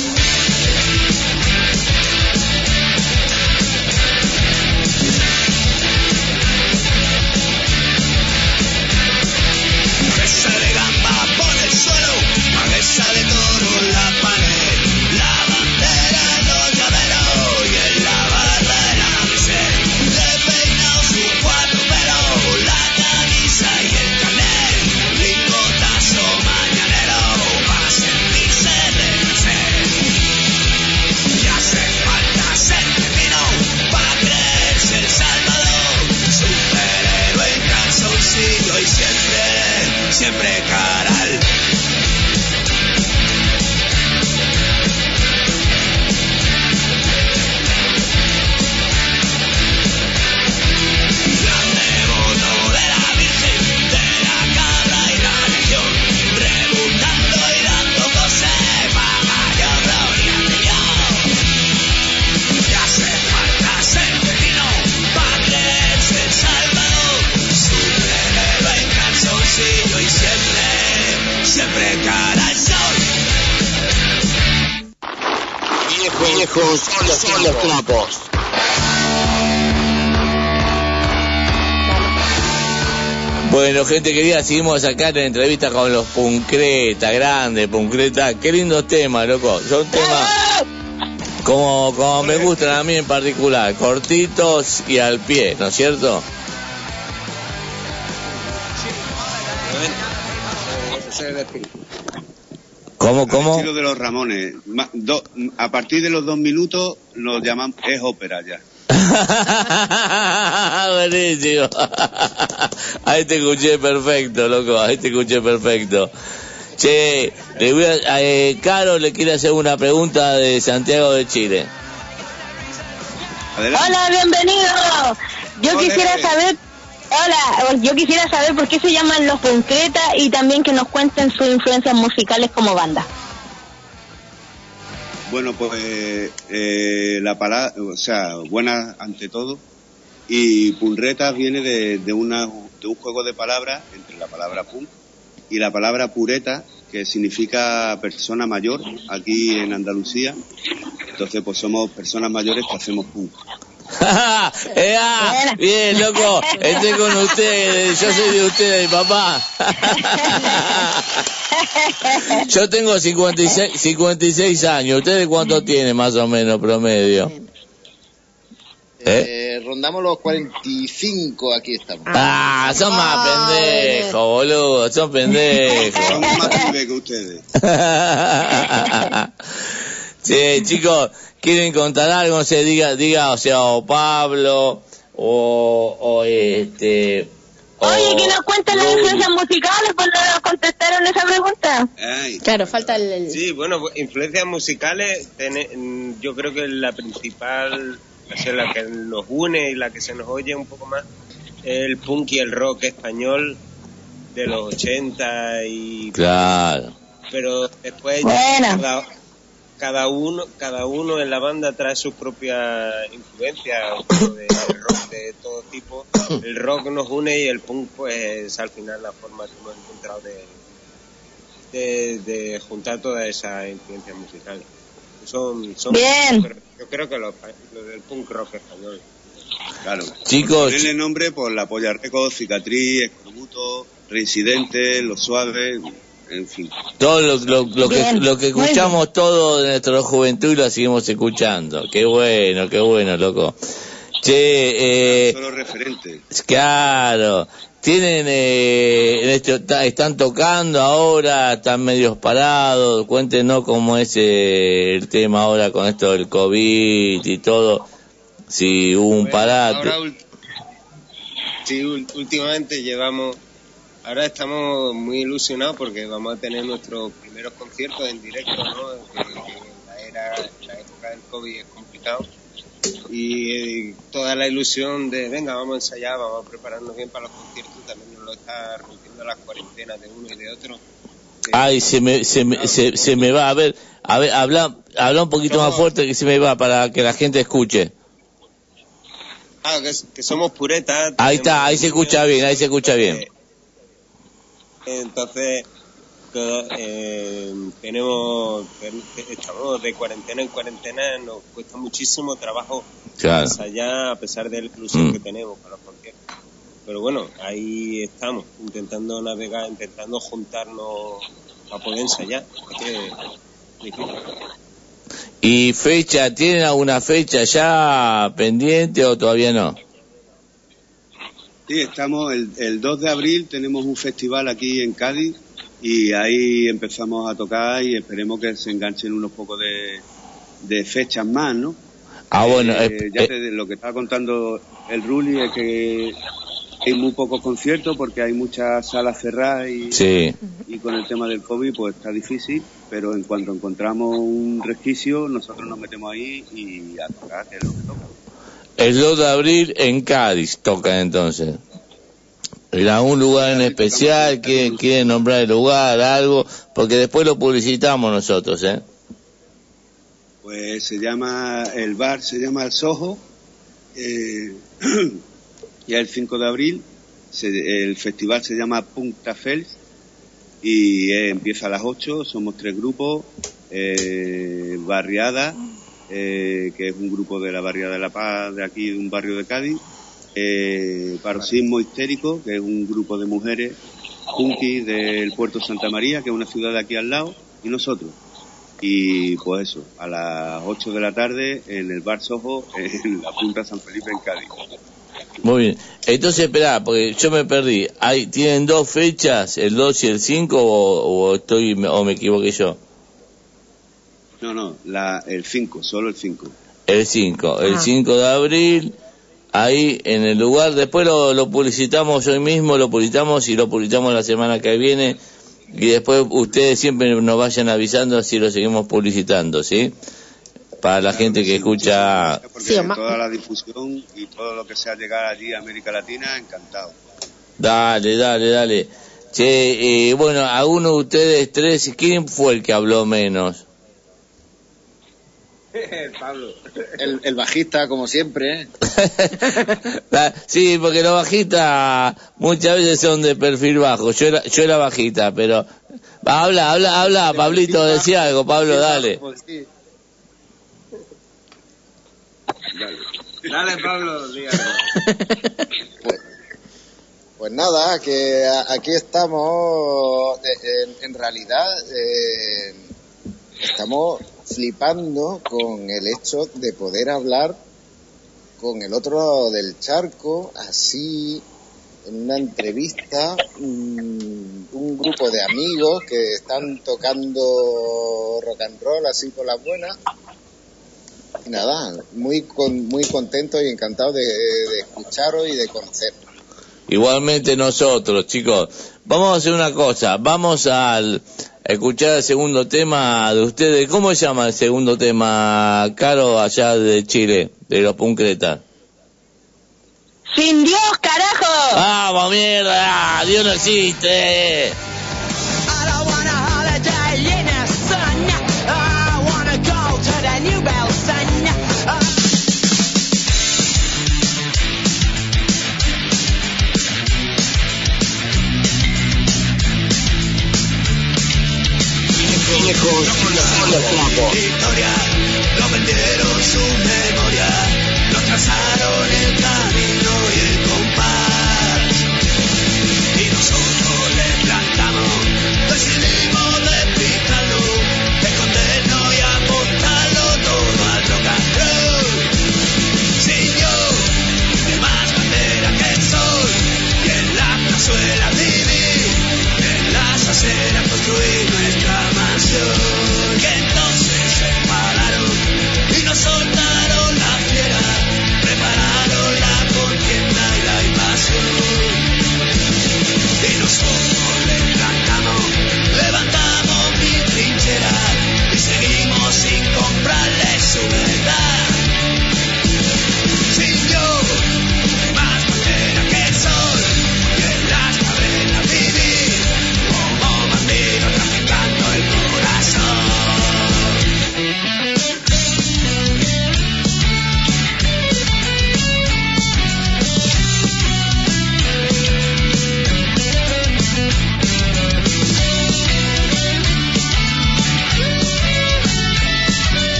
Viejos, viejos son los, son los trapos. Bueno, gente querida, seguimos acá en entrevista con los Puncreta, grande Puncreta. Qué lindos temas, loco. Son temas como, como me gustan a mí en particular, cortitos y al pie, ¿no es cierto? ¿Cómo, Al cómo? estilo de los Ramones. Do- a partir de los dos minutos lo llaman es ópera ya. Buenísimo. Ahí te escuché perfecto, loco. Ahí te escuché perfecto. Che, le voy a, eh, Caro le quiere hacer una pregunta de Santiago de Chile. Hola, bienvenido. Yo Hola. quisiera saber, hola, yo quisiera saber por qué se llaman los Concreta y también que nos cuenten sus influencias musicales como banda. Bueno, pues eh, la palabra, o sea, buena ante todo. Y punretas viene de, de, una, de un juego de palabras entre la palabra punk y la palabra pureta, que significa persona mayor aquí en Andalucía. Entonces, pues somos personas mayores que hacemos punk. Eh, ah, bien, loco, estoy con ustedes, yo soy de ustedes, papá. Yo tengo 56, 56 años, ¿ustedes cuánto tienen más o menos promedio? ¿Eh? Eh, rondamos los 45, aquí estamos. Ah, son más pendejos, boludo, son pendejos. Somos más pibes que ustedes. Sí, chicos, ¿quieren contar algo? No sé, diga, diga, o sea, o Pablo, o, o este... o- Oye, que nos cuenten las influencias musicales, pues no nos contestaron esa pregunta. Claro, falta el... el- Sí, bueno, pues, influencias musicales, yo creo que la principal, o sea, la que nos une y la que se nos oye un poco más, es el punk y el rock español de los 80 y... Claro. Pero después Buena. cada, cada uno cada uno en la banda trae sus propias influencias de rock de todo tipo. El rock nos une y el punk pues es al final la forma que hemos encontrado de, de, de juntar todas esas influencias musicales. Son, son Bien. yo creo que los, los del punk rock español. Claro. Chicos. Ponerle nombre por la polla récord, cicatriz, escorbuto, reincidente, los suaves, en fin. Todo lo, lo, lo que, lo que escuchamos todo de nuestra juventud lo seguimos escuchando. Qué bueno, qué bueno, loco. Che, eh, Son los referentes. claro, tienen, eh, en este- están tocando ahora, están medios parados. Cuéntenos cómo es eh, el tema ahora con esto del COVID y todo. Si hubo un parate. Ahora, sí, últimamente llevamos, ahora estamos muy ilusionados porque vamos a tener nuestros primeros conciertos en directo, ¿no? Que- que la, era, la época del COVID es complicado. Y eh, toda la ilusión de, venga, vamos a ensayar, vamos a prepararnos bien para los conciertos, también nos lo está rompiendo las cuarentenas de uno y de otro. Ay, se me, se me, se, se me va. A ver, a ver, habla, habla un poquito más fuerte que se me va para que la gente escuche. Ah, que, que somos puretas. Ahí está, ahí se escucha bien, ahí se escucha bien. Entonces, todo, eh, tenemos, estamos de cuarentena en cuarentena, nos cuesta muchísimo trabajo Claro. ensayar a pesar de la Mm. que tenemos para los conciertos. Pero bueno, ahí estamos, intentando navegar, intentando juntarnos para poder ensayar. Es que. ¿Y fecha, tienen alguna fecha ya pendiente o todavía no? Sí, estamos el, el 2 de abril tenemos un festival aquí en Cádiz y ahí empezamos a tocar y esperemos que se enganchen unos pocos de, de fechas más, ¿no? Ah, bueno, Eh, eh, ya eh, te- lo que estaba contando el Ruli es que hay muy pocos conciertos porque hay muchas salas cerradas y, Sí. y con el tema del COVID pues está difícil, pero en cuanto encontramos un resquicio nosotros nos metemos ahí y a tocar, que es lo que toca. El 2 de abril en Cádiz tocan entonces. ¿En algún lugar en especial? ¿Quieren, quieren nombrar el lugar, algo? Porque después lo publicitamos nosotros, ¿eh? Pues se llama, el bar se llama El Soho, eh, el 5 de abril, el festival se llama Punta Fels, y empieza a las 8, somos tres grupos, eh, Barriada, eh, que es un grupo de la Barriada de La Paz, de aquí, de un barrio de Cádiz, eh, Paroxismo Histérico, que es un grupo de mujeres, Punky del Puerto Santa María, que es una ciudad de aquí al lado, y nosotros. Y pues eso, a las 8 de la tarde en el Bar Sojo, en la Punta San Felipe, en Cádiz. Muy bien. Entonces, espera, porque yo me perdí. Hay, ¿Tienen dos fechas, el 2 y el 5, o, o estoy, o me equivoqué yo? No, no, la, el 5, solo el 5. El 5, el Ah. 5 de abril, ahí en el lugar, después lo, lo publicitamos hoy mismo, lo publicitamos y lo publicitamos la semana que viene, y después ustedes siempre nos vayan avisando así lo seguimos publicitando, ¿sí? Para la gente que escucha... Porque toda la difusión y todo lo que sea llegar allí a América Latina, encantado. Dale, dale, dale. Che, eh, bueno, a uno de ustedes tres, ¿quién fue el que habló menos? Pablo. El, el bajista, como siempre. ¿eh? Sí, porque los bajistas muchas veces son de perfil bajo. Yo era, yo era bajita, pero... Va, Habla, habla, habla, Pablito, decía algo, Pablo, dale. Dale, Pablo, dígalo. Pues nada, que aquí estamos, eh, en, en realidad, eh, estamos flipando con el hecho de poder hablar con el otro lado del charco, así, en una entrevista, mm, un grupo de amigos que están tocando rock and roll así por las buenas. Y nada, muy, con, muy contento y encantado de, de escucharos y de conoceros. Igualmente nosotros, chicos. Vamos a hacer una cosa, vamos al escuchar el segundo tema de ustedes. ¿Cómo se llama el segundo tema, Caro, allá de Chile, de los Puncretas? ¡Sin Dios, carajo! ¡Vamos, mierda! ¡Dios no existe! Historia, no vendieron su memoria, no trazaron el camino y el compás. Y nosotros le plantamos, decidimos despistarlo, escondernos y apostarlo todo and roll. Sin yo, de más bandera que el sol, y en la plazuela vivir, en las aceras construir nuestra mansión. Que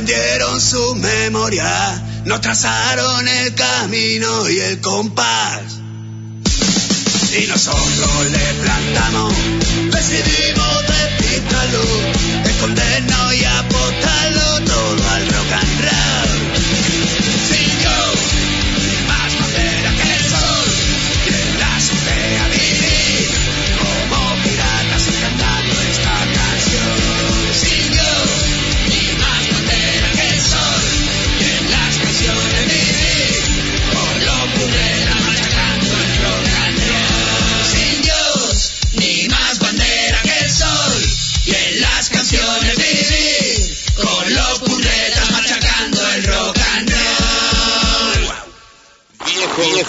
vendieron su memoria, nos trazaron el camino y el compás. Y nosotros le plantamos, decidimos despistarlo, escondernos y apostarlo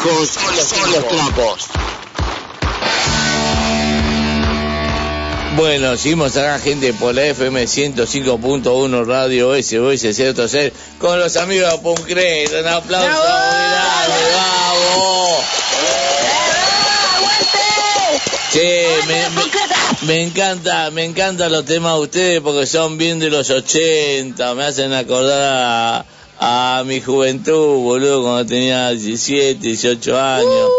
Viejos, viejos son los trapos. Bueno, seguimos acá, gente, por la FM 105.1 Radio SOS 030 con los amigos de Puncret. Un aplauso grande, vamos. Che, me, me- me encanta, me encantan los temas de ustedes porque son bien de los 80, me hacen acordar a, a mi juventud, boludo, cuando tenía 17, 18 años.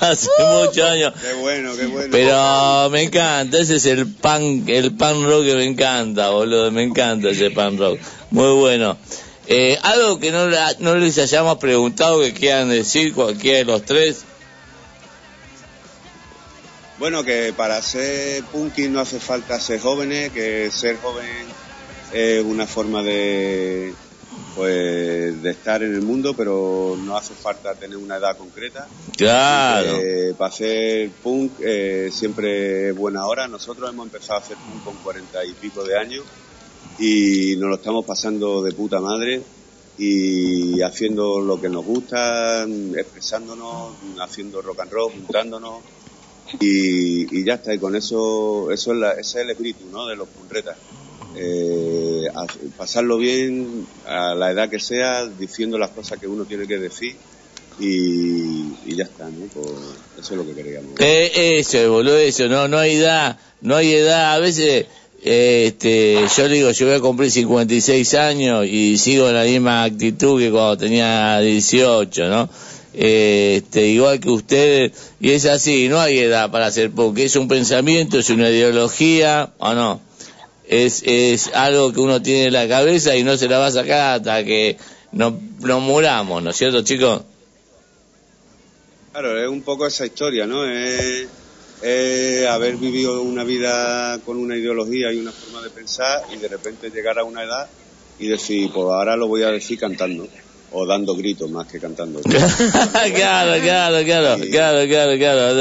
hace muchos años. Qué bueno, qué bueno. Pero me encanta, ese es el punk, el punk rock que me encanta, boludo, me encanta ese punk rock. Muy bueno. Eh, algo que no, la- no les hayamos preguntado que quieran decir cualquiera de los tres. Bueno, que para ser punky no hace falta ser jóvenes, que ser joven es una forma de pues de estar en el mundo, pero no hace falta tener una edad concreta. Claro. Eh, para hacer punk eh, siempre es buena hora. Nosotros hemos empezado a hacer punk con cuarenta y pico de años y nos lo estamos pasando de puta madre y haciendo lo que nos gusta, expresándonos, haciendo rock and roll, juntándonos y, y ya está. Y con eso, eso es la- ese es el espíritu, ¿no? De los punretas. Eh, pasarlo bien a la edad que sea, diciendo las cosas que uno tiene que decir y, y ya está, ¿no? Eso es lo que queríamos. Eso, boludo, no, no hay edad, no hay edad, a veces, este, yo digo, yo voy a cumplir 56 años y sigo la misma actitud que cuando tenía 18, ¿no? Este, igual que ustedes, y es así, no hay edad para hacer punk, es un pensamiento, es una ideología, o no, es, es algo que uno tiene en la cabeza y no se la va a sacar hasta que nos, nos muramos, ¿no es cierto, chicos? Claro, es un poco esa historia, ¿no? Es, es haber vivido una vida con una ideología y una forma de pensar y de repente llegar a una edad y decir, pues ahora lo voy a decir cantando o dando gritos más que cantando. claro, claro, claro, claro, claro, claro.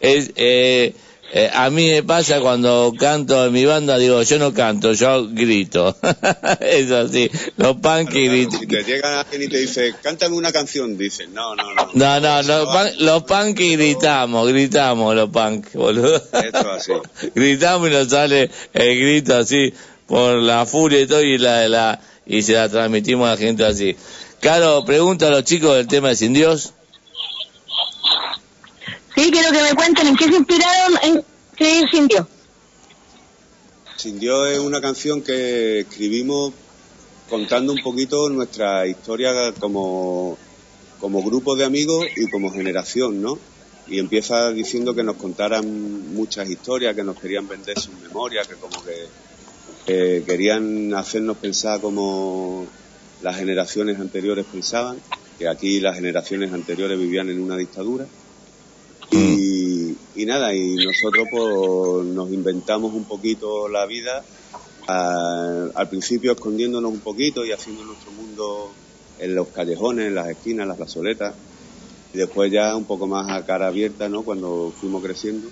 Es, eh, eh, a mí me pasa cuando canto en mi banda, digo, yo no canto, yo grito. es así, los punk. Si te llega alguien y te dice, cántame una canción, dices, no, no, no. No, no, los punk, los punk gritamos, gritamos los punk, boludo. Esto así. gritamos y nos sale el grito así, por la furia y todo, y, la, la, y se la transmitimos a la gente así. Claro, pregunta a los chicos del tema de Sin Dios. Sí, quiero que me cuenten en qué se inspiraron en escribir Sin Dios. Sin Dios es una canción que escribimos contando un poquito nuestra historia como, como grupo de amigos y como generación, ¿no? Y empieza diciendo que nos contaran muchas historias, que nos querían vender sus memorias, que como que, que querían hacernos pensar como las generaciones anteriores pensaban, que aquí las generaciones anteriores vivían en una dictadura. Y, y nada, y nosotros pues nos inventamos un poquito la vida, a- al principio escondiéndonos un poquito y haciendo nuestro mundo en los callejones, en las esquinas, en las plazoletas, y después ya un poco más a cara abierta, ¿no? Cuando fuimos creciendo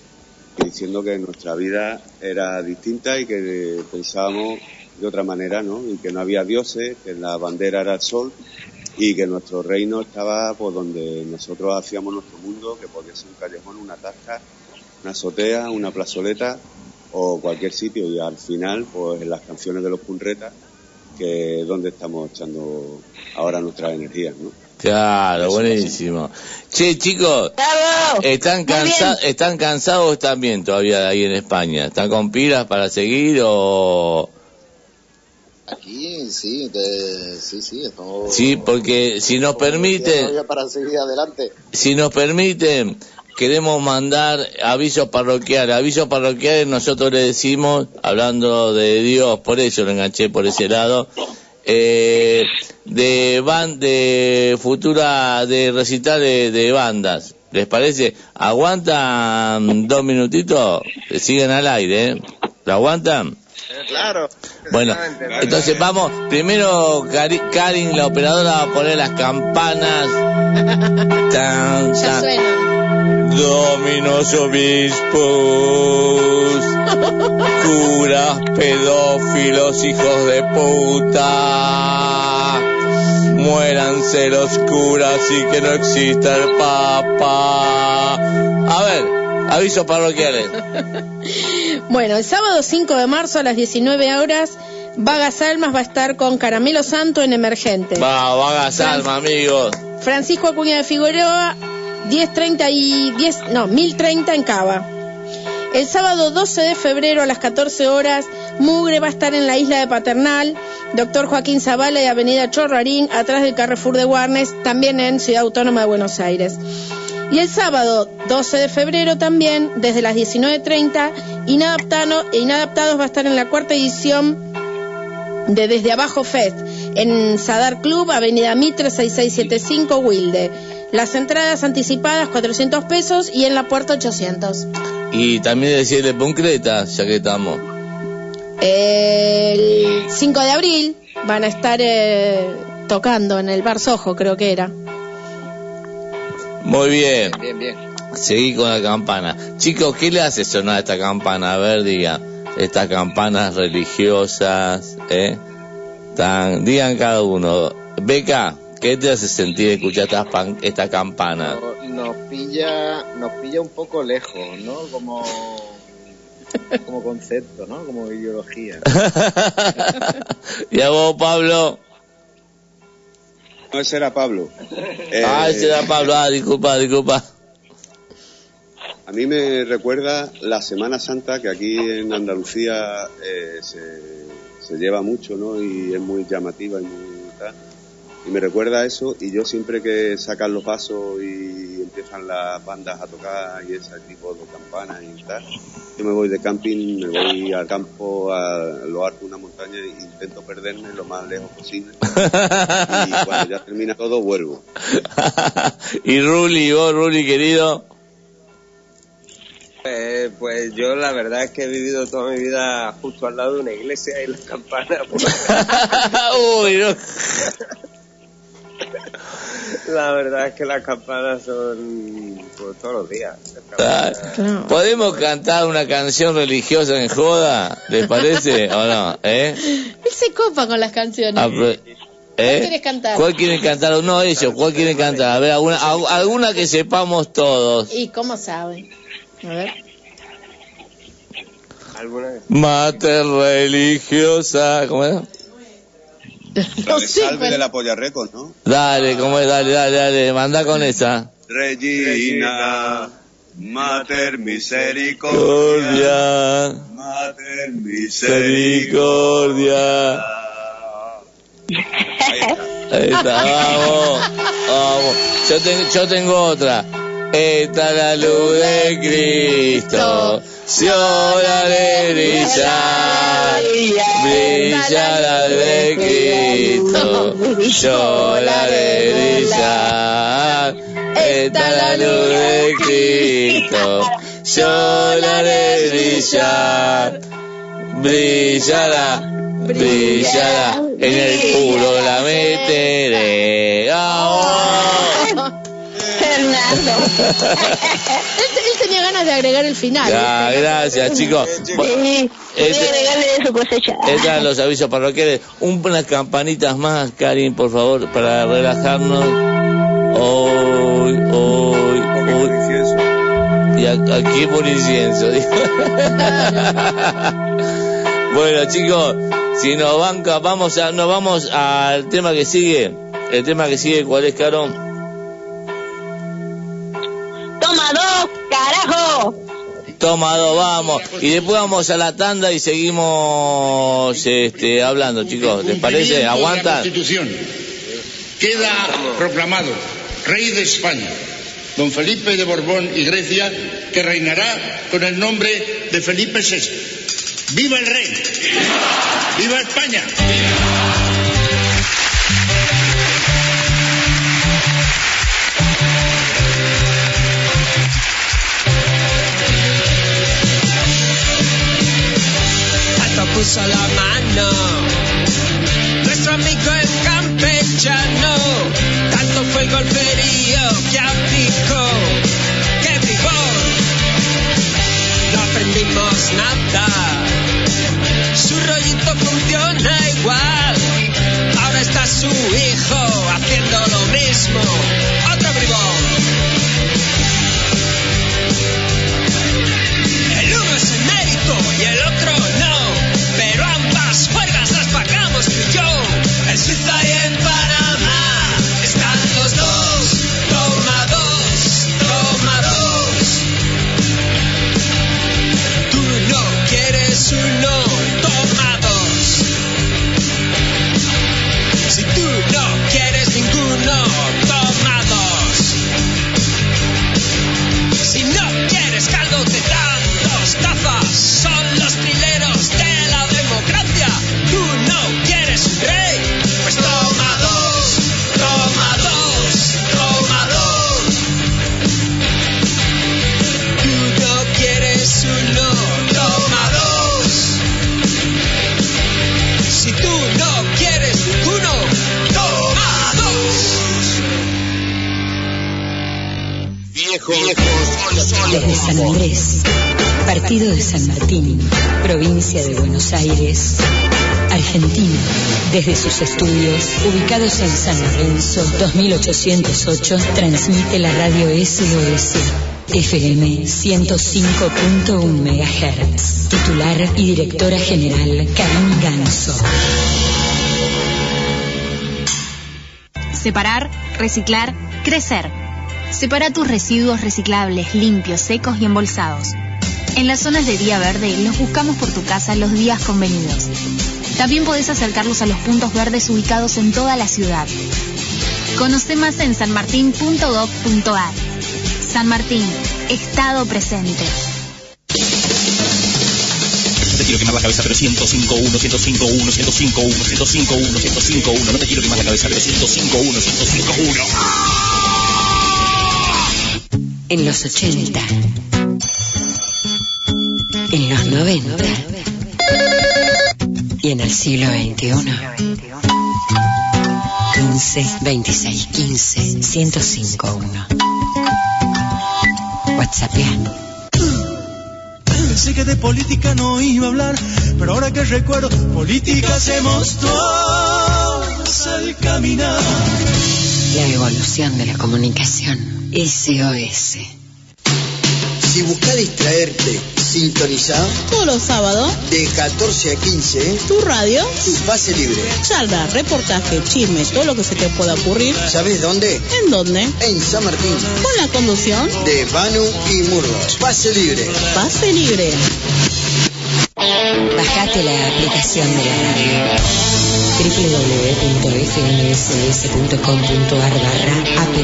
diciendo que nuestra vida era distinta y que pensábamos de otra manera, ¿no? Y que no había dioses, que la bandera era el sol y que nuestro reino estaba pues donde nosotros hacíamos nuestro mundo, que podía ser un callejón, una tasca, una azotea, una plazoleta o cualquier sitio y al final pues en las canciones de los punretas que es donde estamos echando ahora nuestras energías, ¿no? Claro, buenísimo. Che, chicos, ¿están, cansa ¿están cansados o están bien todavía ahí en España? ¿Están con pilas para seguir o...? Aquí sí, de- sí, sí, estamos... Sí, porque si nos todavía para seguir adelante. si nos permiten, queremos mandar avisos parroquiales. Avisos parroquiales nosotros le decimos, hablando de Dios, por eso lo enganché por ese lado, eh, de ban de futura, de recital de, de bandas. ¿Les parece? ¿Aguantan dos minutitos? Siguen al aire, ¿eh? ¿Lo aguantan? Claro. Bueno, entonces vamos, primero Cari- Karin, la operadora, va a poner las campanas. Tan, Ya tan. suenan. Dominos obispos, curas, pedófilos, hijos de puta. Muéranse los curas y que no exista el papa. A ver, avisos parroquiales. Bueno, el sábado 5 de marzo a las 19 horas, Vagas Almas va a estar con Caramelo Santo en Emergente. Va, vagas alma, amigos. Francisco Acuña de Figueroa, 10.30 y 10, no, 1030 en Cava. El sábado 12 de febrero a las 14 horas, Mugre va a estar en la isla de Paternal, Doctor Joaquín Zavala y Avenida Chorrarín, atrás del Carrefour de Warnes, también en Ciudad Autónoma de Buenos Aires. Y el sábado 12 de febrero también, desde las 19.30, Inadaptano, Inadaptados va a estar en la cuarta edición de Desde Abajo Fest, en Sadar Club, Avenida Mitre 6675, Wilde. Las entradas anticipadas 400 pesos y en la puerta 800. Y también decirle concreta, ya que estamos. El 5 de abril van a estar eh, tocando en el Bar Sojo, creo que era. Muy bien. Bien, bien. Seguí con la campana. Chicos, ¿qué le hace sonar esta campana? A ver, diga. Estas campanas religiosas, ¿eh? Tan, digan cada uno. Beca, ¿qué te hace sentir escuchar esta, pan- esta campana? No- Nos pilla, nos pilla un poco lejos, ¿no? Como, como concepto, ¿no? Como ideología. y a vos, Pablo. No, ese era Pablo. Eh, ah, ese era Pablo. Ah, disculpa, disculpa. A mí me recuerda la Semana Santa que aquí en Andalucía eh, se, se lleva mucho, ¿no? Y es muy llamativa y muy. Y me recuerda a eso y yo siempre que sacan los pasos y empiezan las bandas a tocar y ese tipo de campanas y tal, yo me voy de camping, me voy al campo, a lo alto de una montaña e intento perderme lo más lejos posible. Y cuando ya termina todo vuelvo. y Ruli, vos, Ruli, querido. Eh, pues yo la verdad es que he vivido toda mi vida justo al lado de una iglesia y las campanas. pues, Uy, no. La verdad es que las campanas son pues, todos los días. Ah, ¿Podemos cantar una canción religiosa en joda? ¿Les parece o no? ¿Eh? Él se copa con las canciones. Apro- ¿Cuál ¿Eh? quieres cantar? ¿Cuál quieren cantar? No, ellos, ¿cuál quieren cantar? A ver, alguna, al- alguna que sepamos todos. ¿Y cómo saben? A ver. ¿Alguna vez? Mater religiosa, ¿cómo es? La de Salve de la Polla Records, ¿no? Dale, ¿cómo es? Dale, dale, dale, manda con esa. Regina, Mater Misericordia, Misericordia, Mater Misericordia. Ahí está, vamos, vamos. Yo, ten- yo tengo otra. Esta la luz de Cristo, de brillar, brilla la luz de Cristo, yo la de brillar. Esta la luz de Cristo, de brillar, brillará, brillará, en el culo la meteré. ¡Vamos! Fernando. ganas de agregar el final. Ya, ¿viste? gracias, chicos. Sí, voy Este- a regalarle de su cosecha. Estos eran los avisos parroquiales. Un- Unas campanitas más, Karin, por favor, para relajarnos. Hoy, hoy, hoy. Y aquí por incienso. dijo. bueno, chicos, si nos banca, vamos a, nos vamos al tema que sigue. El tema que sigue, ¿cuál es, Caro? Carajo. Toma dos, vamos. Y después vamos a la tanda y seguimos este, hablando, chicos. ¿Les parece? ¿Aguantan? Constitución. Queda proclamado rey de España, don Felipe de Borbón y Grecia, que reinará con el nombre de Felipe VI. ¡Viva el rey! ¡Viva España! puso la mano. Nuestro amigo el campechano, tanto fue el golperío que aplicó, que bribó. No aprendimos nada, su rollito funciona igual. Ahora está su hijo haciendo lo mismo. Desde sus estudios, ubicados en San Lorenzo, 2808, transmite la radio SOS. FM 105.1 MHz. Titular y directora general Karin Ganso. Separar, reciclar, crecer. Separa tus residuos reciclables, limpios, secos y embolsados. En las zonas de día verde los buscamos por tu casa los días convenidos. También podés acercarlos a los puntos verdes ubicados en toda la ciudad. Conoce más en sanmartin.gov.ar. San Martín, Estado presente. No te quiero quemar la cabeza, pero 105 1, 105 1, 105 1, 105 1, 105 1. No te quiero quemar la cabeza, pero 105 1, 105 1. En los 80. En los 90. Y en el siglo XXI. 15 26 15 105 1. WhatsApp. Pensé que de política no iba a hablar, pero ahora que recuerdo, política hacemos todos al caminar. La evolución de la comunicación. SOS. Si buscas distraerte, sintoniza Todos los sábados, de 14 a 15 tu radio, tu pase libre. charla, reportaje, chisme, todo lo que se te pueda ocurrir. ¿Sabes dónde? ¿En dónde? En San Martín. Con la conducción De Banu y Murros. Pase libre. Pase Libre. Bajate la aplicación de la radio www.fmss.com.ar barra app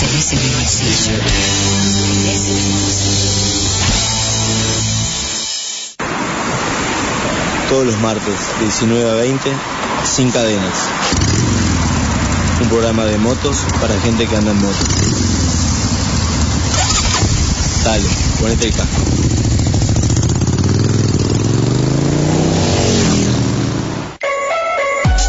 tenés en el bolsillo. Todos los martes, de 19 a 20, sin cadenas. Un programa de motos para gente que anda en moto. Dale, ponete el casco.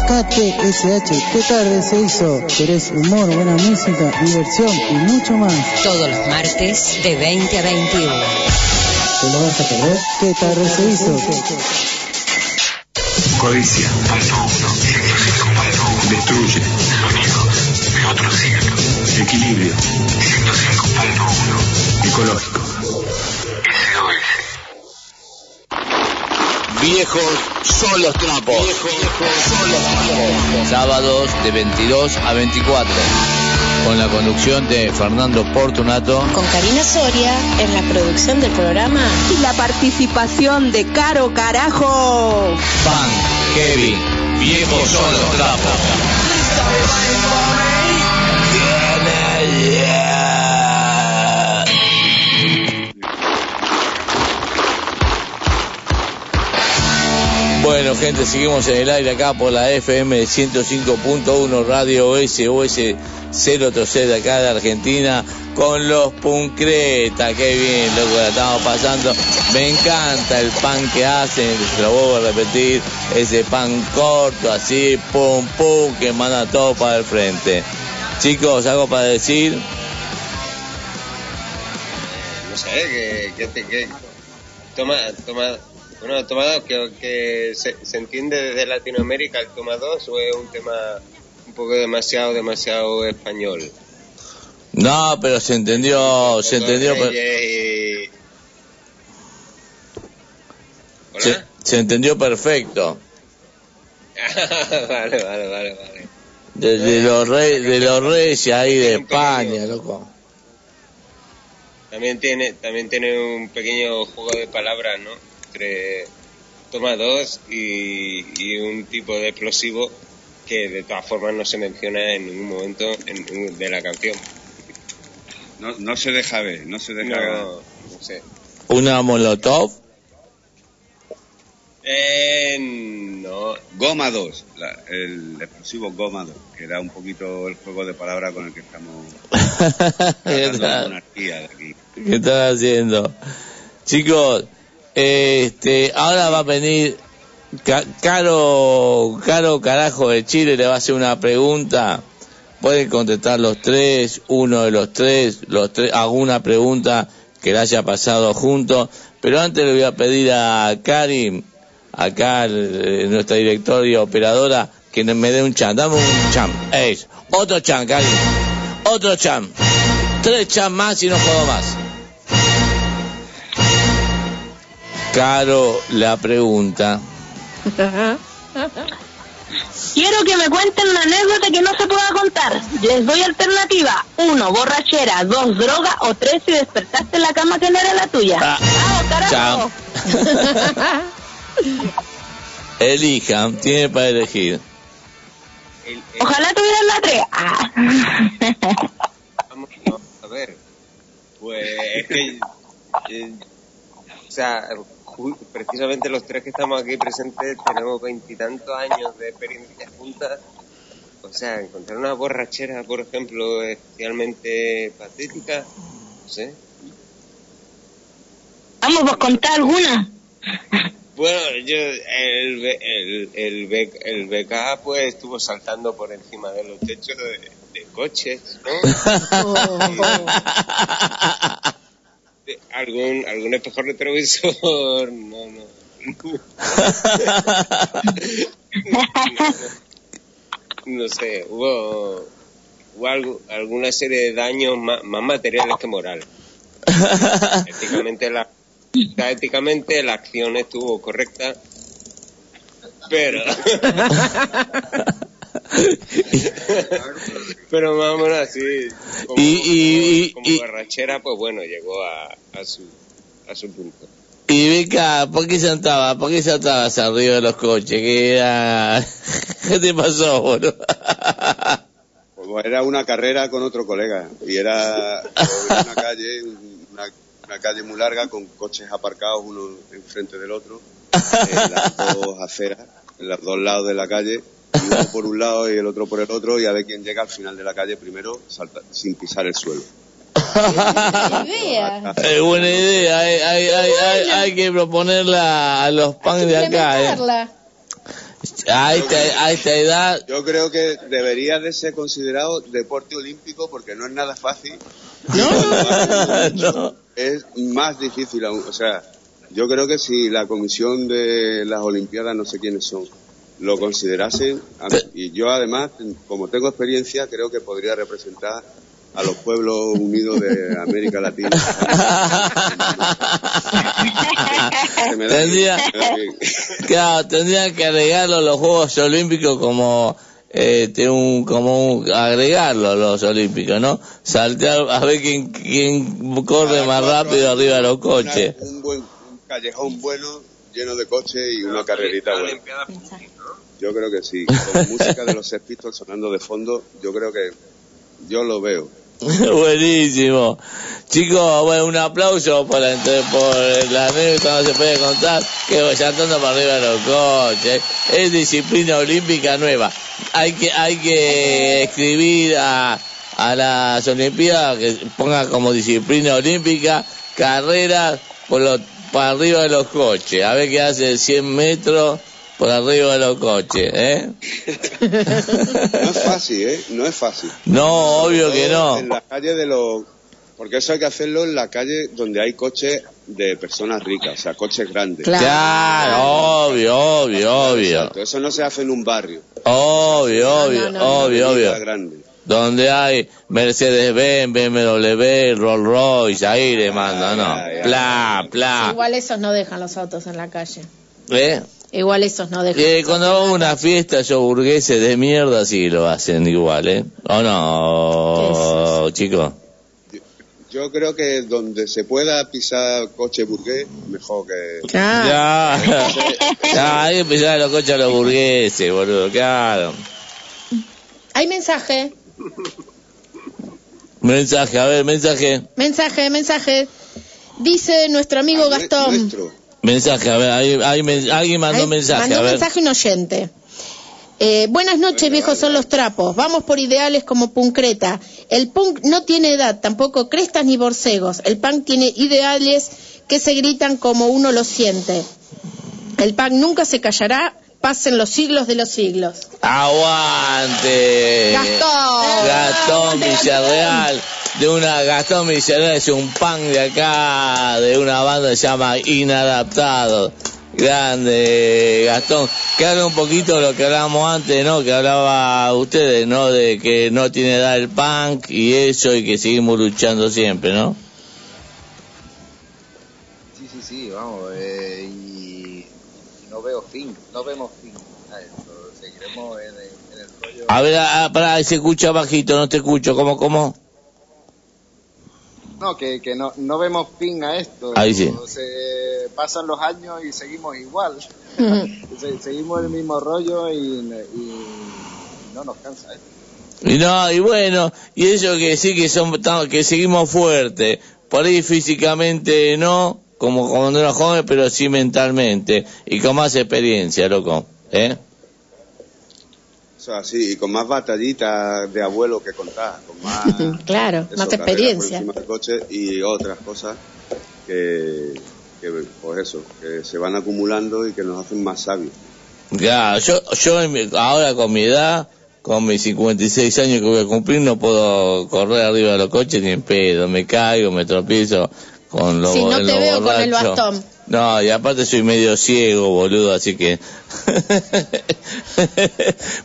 KTSH, ¿qué tarde se hizo? Querés humor, buena música, diversión y mucho más. Todos los martes de 20 a 21. ¿Te lo vas a perder? ¿Qué tarde se hizo? Codicia. Destruye. De otro siglo. Equilibrio. 105.1. Ecológico. Viejos son los trapos. Viejos son los trapos. Sábados de 22 a 24. Con la conducción de Fernando Portunato. Con Karina Soria en la producción del programa. Y la participación de Caro Carajo. Pan, Kevin, viejos son los trapos. Bueno, gente, seguimos en el aire acá por la FM 105.1 Radio SOS 030 de acá de Argentina con los Puncreta. Qué bien, loco, la estamos pasando. Me encanta el pan que hacen, se lo vuelvo a repetir, ese pan corto, así, pum, pum, que manda todo para el frente. Chicos, ¿algo para decir? no sé, que, que, que- que- toma, toma, bueno, toma dos, que, que se, se entiende desde Latinoamérica el toma dos o es un tema un poco demasiado, demasiado español. No, pero se entendió, se entendió. per- Reyes y- Se, se entendió perfecto. vale, vale, vale, vale. De, de los reyes, de los reyes ahí de España, loco. También tiene, también tiene un pequeño juego de palabras, ¿no? Entre toma dos y, y un tipo de explosivo que de todas formas no se menciona en ningún momento en de la canción. No, no se deja ver, no se deja ver. No, no sé. Una molotov. Eh, no. Goma 2, la- el explosivo Goma 2, que era un poquito el juego de palabras con el que estamos ¿Qué tal? monarquía de aquí. ¿Qué están haciendo? Chicos, este, ahora va a venir Ca- Caro, Caro Carajo de Chile, le va a hacer una pregunta pueden contestar los tres, uno de los tres, los tres, alguna pregunta que le haya pasado juntos. Pero antes le voy a pedir a Karim, acá eh, nuestra directora y operadora, que me dé un chan. Dame un chan. Eso. Otro chan, Karim. Otro chan. Tres chan más y no puedo más. Caro, la pregunta. Quiero que me cuenten una anécdota que no se pueda contar. Les doy alternativa. Uno, borrachera. Dos, droga. O tres, si despertaste en la cama que no era la tuya. Ah, ¡Chao, carajo! Elija, tiene para elegir. Ojalá tuvieran la tres. Ah. Vamos, a ver. Pues es que. eh, o sea, precisamente los tres que estamos aquí presentes tenemos veintitantos años de experiencia juntas. O sea, encontrar una borrachera, por ejemplo, especialmente patética, no sé. Vamos, vos contá alguna. Bueno, yo, el, el, el, el BK pues estuvo saltando por encima de los techos de, de coches, ¿no? De- algún, algún espejo retrovisor, no, no. no sé, hubo, hubo algo- alguna serie de daños más, más materiales que morales. éticamente la, éticamente la acción estuvo correcta, pero pero más o menos así como, Y- y- y- como borrachera pues bueno llegó a, a su a su punto Y Beca, ¿por qué saltaba? ¿Por qué saltabas arriba de los coches? ¿Qué era? ¿Qué te pasó, boludo? Pues era una carrera con otro colega y era una calle, una, una calle muy larga con coches aparcados uno enfrente del otro, en las dos aceras, en los dos lados de la calle, uno por un lado y el otro por el otro, y a ver quién llega al final de la calle primero salta- sin pisar el suelo. idea. Es buena idea, hay, hay, hay, hay, hay que proponerla a los punks de acá, ¿eh? A esta, a esta edad, Yo creo que debería de ser considerado deporte olímpico porque no es nada fácil. no. Es más difícil aún. O sea, yo creo que si la comisión de las Olimpiadas, no sé quiénes son, lo considerasen, a- y yo además, como tengo experiencia, creo que podría representar a los pueblos unidos de América Latina. Tendría- claro, tendrían que agregarlo a los Juegos Olímpicos como este un como un, agregarlo a los Olímpicos, ¿no? Saltear a ver quién, quién corre más rápido arriba de los coches. Una- un buen un callejón bueno, lleno de coches y una carrerita buena. Yo creo que sí. Con música de los Sex Pistols sonando de fondo, yo creo que yo lo veo. Buenísimo. Chicos, bueno, un aplauso por, la, entre- por la anécdota, no se puede contar, que saltando para arriba de los coches. Es disciplina olímpica nueva. Hay que, hay que escribir a, a las Olimpiadas que ponga como disciplina olímpica carreras por lo, para arriba de los coches. A ver qué hace 100 metros por arriba de los coches, ¿eh? No es fácil, ¿eh? No es fácil. No, obvio que no. En la calle de los... Porque eso hay que hacerlo en la calle donde hay coches de personas ricas, o sea, coches grandes. Claro, obvio, obvio, obvio. Exacto, Eso no se hace en un barrio. Obvio, obvio, obvio, obvio. Grande. Donde hay Mercedes-Benz, BMW, Rolls Royce, ahí le mandan, no. Bla, bla. Igual esos no dejan los autos en la calle. ¿Eh? Igual esos no dejan. Y cuando va a una fiesta, esos burgueses de mierda, sí lo hacen igual, ¿eh? ¿O no, chicos? Yo creo que donde se pueda pisar coche burgués, mejor que... Ya, ya, hay que pisar los coches a los burgueses, boludo, claro. Hay mensaje, Mensaje, a ver, mensaje. mensaje, mensaje. Dice nuestro amigo Gastón. Mensaje, a ver, hay, hay alguien mandó mensaje, mandó a ver. mensaje un oyente. Eh, buenas noches, viejos son los trapos. Vamos por ideales como Puncreta. El punk no tiene edad, tampoco crestas ni borcegos. El punk tiene ideales que se gritan como uno lo siente. El punk nunca se callará, pasen los siglos de los siglos. Aguante. Gastón. Gastón Villarreal. De una Gastón Villarreal es un pan de acá, de una banda que se llama Inadaptado. Grande, Gastón. Que habla un poquito de lo que hablábamos antes, ¿no? Que hablaba ustedes, ¿no? De que no tiene edad el punk y eso y que seguimos luchando siempre, ¿no? No vemos fin a esto, seguiremos en el, en el rollo. A ver, ah, pará, se escucha bajito, no te escucho. ¿Cómo, cómo? No, que, que no, no vemos fin a esto. Ahí sí. Se pasan los años y seguimos igual. Se- seguimos el mismo rollo y, y no nos cansa esto. Y no, y bueno, y eso que sí que son que seguimos fuertes, por ahí físicamente no, como cuando era joven, pero sí mentalmente y con más experiencia, loco, ¿eh? Eso así, y con más batallitas de abuelo que contar, con más, claro, eso, más experiencia. encima del coche y otras cosas que, que, pues eso, que se van acumulando y que nos hacen más sabios. Claro, yo, yo en mi- ahora con mi edad, con mis 56 años que voy a cumplir, no puedo correr arriba de los coches ni en pedo, me caigo, me tropiezo con Si no te los veo con el bastón. No, y aparte soy medio ciego, boludo, así que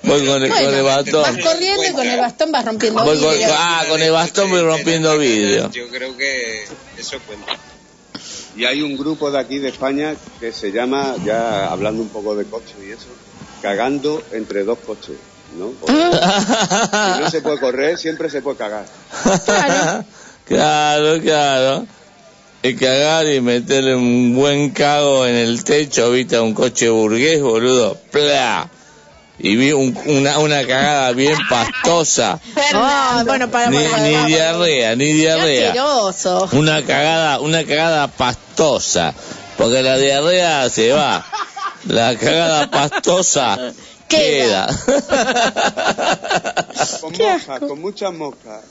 voy con el, con el Bueno, bastón. vas corriendo y con el bastón vas rompiendo Voy con- vidrio. ah, con el bastón voy rompiendo vidrio. Yo creo que eso cuenta. Y hay un grupo de aquí de España que se llama, ya hablando un poco de coches y eso, cagando entre dos coches, ¿no? Porque si no se puede correr, siempre se puede cagar. Claro, claro. Y cagar y meterle un buen cago en el techo, viste, a un coche burgués, boludo. ¡Pla! Y vi un- una, una cagada bien pastosa. Ah, bueno, para, Ni, para, para, ni para. diarrea, ni diarrea. Una cagada, una cagada pastosa. Porque la diarrea se va. La cagada pastosa queda. Con moscas, con muchas moscas.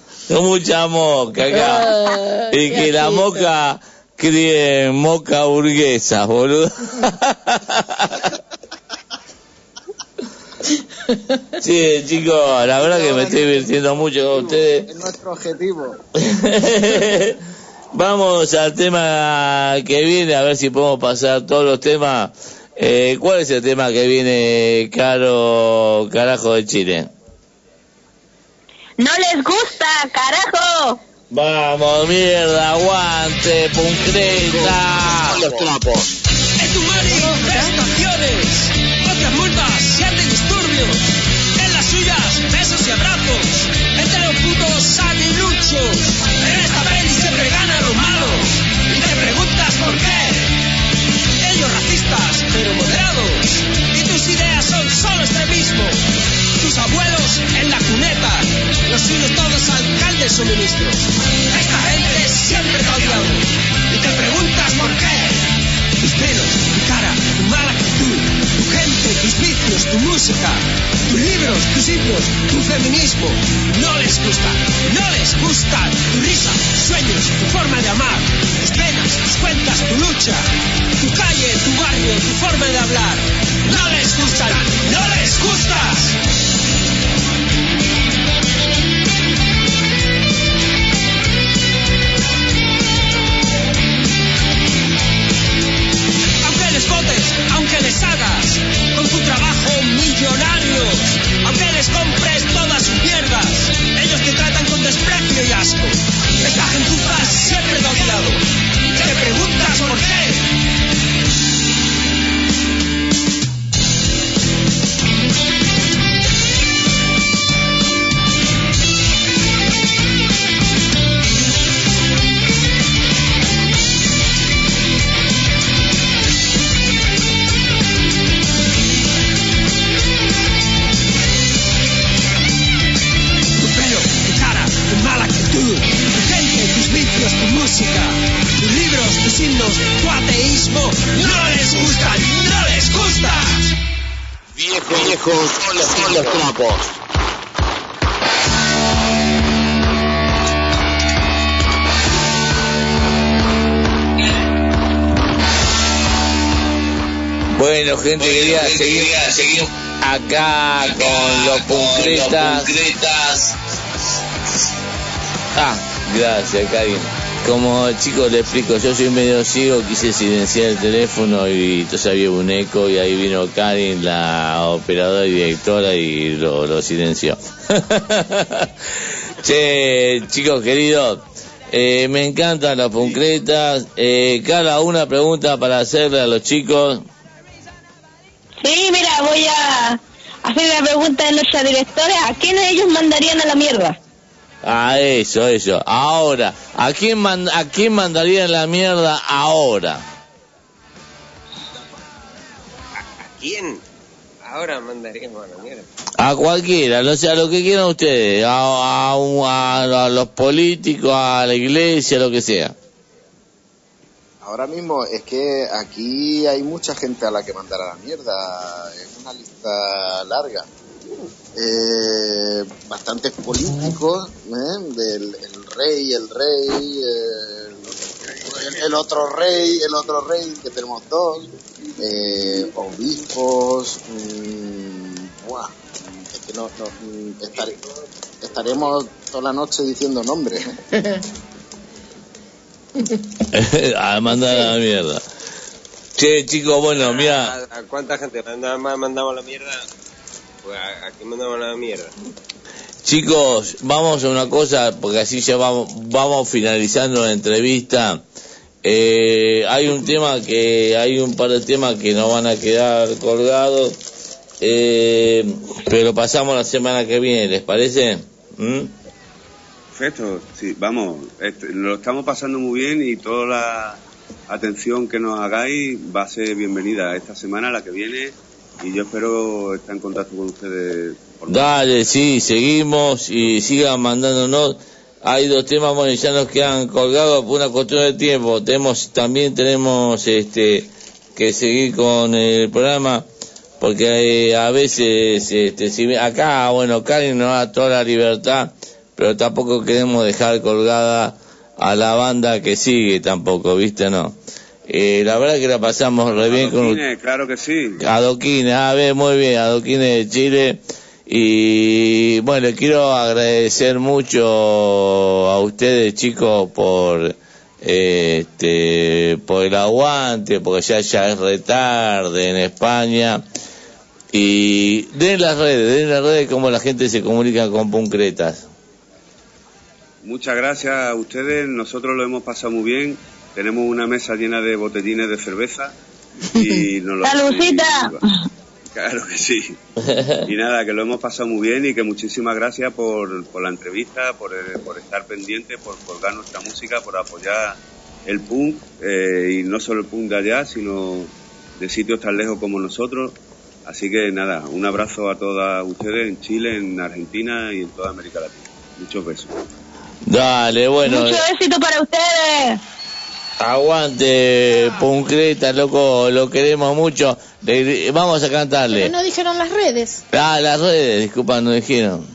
Mucha moca acá. Ay, y que la moca críe moca burguesa, boludo. Sí, chicos, la verdad que me estoy divirtiendo mucho con ustedes. Es nuestro objetivo. Vamos al tema que viene, a ver si podemos pasar todos los temas. Eh, ¿Cuál es el tema que viene, Caro, carajo de Chile? No les gusta, carajo. Vamos, mierda, aguante, puncreta. Los trapos. En tu mari, estaciones, otras multas y antidisturbios. En las suyas, besos y abrazos. Entre los putos aguiluchos. En esta peli siempre ganan los malos. Y te preguntas por qué. Ellos racistas, pero moderados. Son solo extremismo. Tus abuelos en la cuneta. Los suyos todos alcaldes o ministros. Esta gente siempre te ha odiado. Y te preguntas por qué. Tus pelos, tu cara, tu mala actitud, tu gente, tus vicios, tu música, tus libros, tus himnos, tu feminismo. No les gusta, no les gusta tu risa, sueños, tu forma de amar, cuentas, tu lucha, tu calle, tu barrio, tu forma de hablar. No les gustan, no les gustas. Aunque les hagas con tu trabajo millonarios, aunque les compres todas sus mierdas, ellos te tratan con desprecio y asco. Esta gentuza siempre te ha odiado. Te preguntas por qué. Himnos, tu ateísmo, no les gusta, no les gusta. Viejos, viejos, son los, trapos. Bueno, gente querida, seguimos acá con los puncretas. Ah, gracias, Karin. Como chicos le explico, yo soy medio ciego, quise silenciar el teléfono y entonces había un eco y ahí vino Karin, la operadora y directora y lo, silenció. che, chicos queridos, eh, me encantan las concretas. Eh, Carla, una pregunta para hacerle a los chicos. Sí, mira, voy a hacer la pregunta de nuestra directora. ¿A quién ellos mandarían a la mierda? Ah, eso, eso. Ahora, ¿a quién, man- ¿a quién mandarían la mierda ahora? ¿Quién? Ahora mandaríamos a la mierda. A cualquiera, no sé, a lo que quieran ustedes, a, a un- a- a los políticos, a la iglesia, lo que sea. Ahora mismo es que aquí hay mucha gente a la que mandar a la mierda. Es una lista larga. Eh, bastantes políticos, ¿eh? del el rey, el rey, eh, el, el otro rey, el otro rey, que tenemos dos, eh, obispos, mm, buah, es que no, no, mm, estar- estaremos toda la noche diciendo nombres. a mandar a la mierda. Che, chicos, bueno, mira, ¿A, a cuánta gente Nada más mandamos a la mierda? Pues a, a quién mandamos a la mierda. chicos, vamos a una cosa, porque así ya vamos, vamos finalizando la entrevista. Eh, hay un tema que, hay un par de temas que nos van a quedar colgados, eh, pero pasamos la semana que viene, ¿les parece? ¿Mm? Perfecto, sí, vamos, este, lo estamos pasando muy bien y toda la atención que nos hagáis va a ser bienvenida esta semana, la que viene, y yo espero estar en contacto con ustedes. Por Dale, sí, seguimos y sigan mandándonos. Hay dos temas, bueno, ya nos quedan colgados por una cuestión de tiempo. Tenemos, también tenemos este que seguir con el programa porque eh, a veces, este, si acá, bueno, Karen nos da toda la libertad, pero tampoco queremos dejar colgada a la banda que sigue tampoco, ¿viste? No. Eh, la verdad que la pasamos re bien con Adoquines, claro que sí. Adoquines, a ver, muy bien, Adoquines de Chile. Y bueno, le quiero agradecer mucho a ustedes, chicos, por este por el aguante, porque ya, ya es retarde en España. Y den las redes, den las redes cómo la gente se comunica con Puncretas. Muchas gracias a ustedes, nosotros lo hemos pasado muy bien, tenemos una mesa llena de botellines de cerveza y nos lo... ¡Salucita! Claro que sí. Y nada, que lo hemos pasado muy bien y que muchísimas gracias por, por la entrevista, por, eh, por estar pendiente, por colgar nuestra música, por apoyar el punk, eh, y no solo el punk de allá, sino de sitios tan lejos como nosotros. Así que nada, un abrazo a todas ustedes en Chile, en Argentina y en toda América Latina. Muchos besos. Dale, bueno. Mucho éxito para ustedes. Aguante, Puncreta, loco, lo queremos mucho. Le- vamos a cantarle. Pero no dijeron las redes. Ah, las redes, disculpa, no dijeron.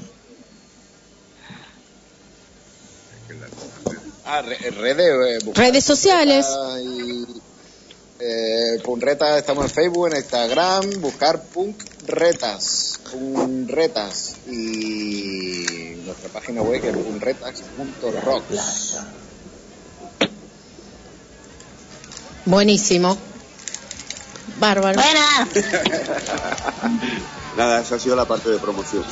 Ah, re- redes. eh, buscar Redes sociales. Y, eh, Punreta, estamos en Facebook, en Instagram, buscar Punkretas. Punretas. Y nuestra página web que es punretas.rocks. Buenísimo. Bárbaro. Buena. Nada, esa ha sido la parte de promoción.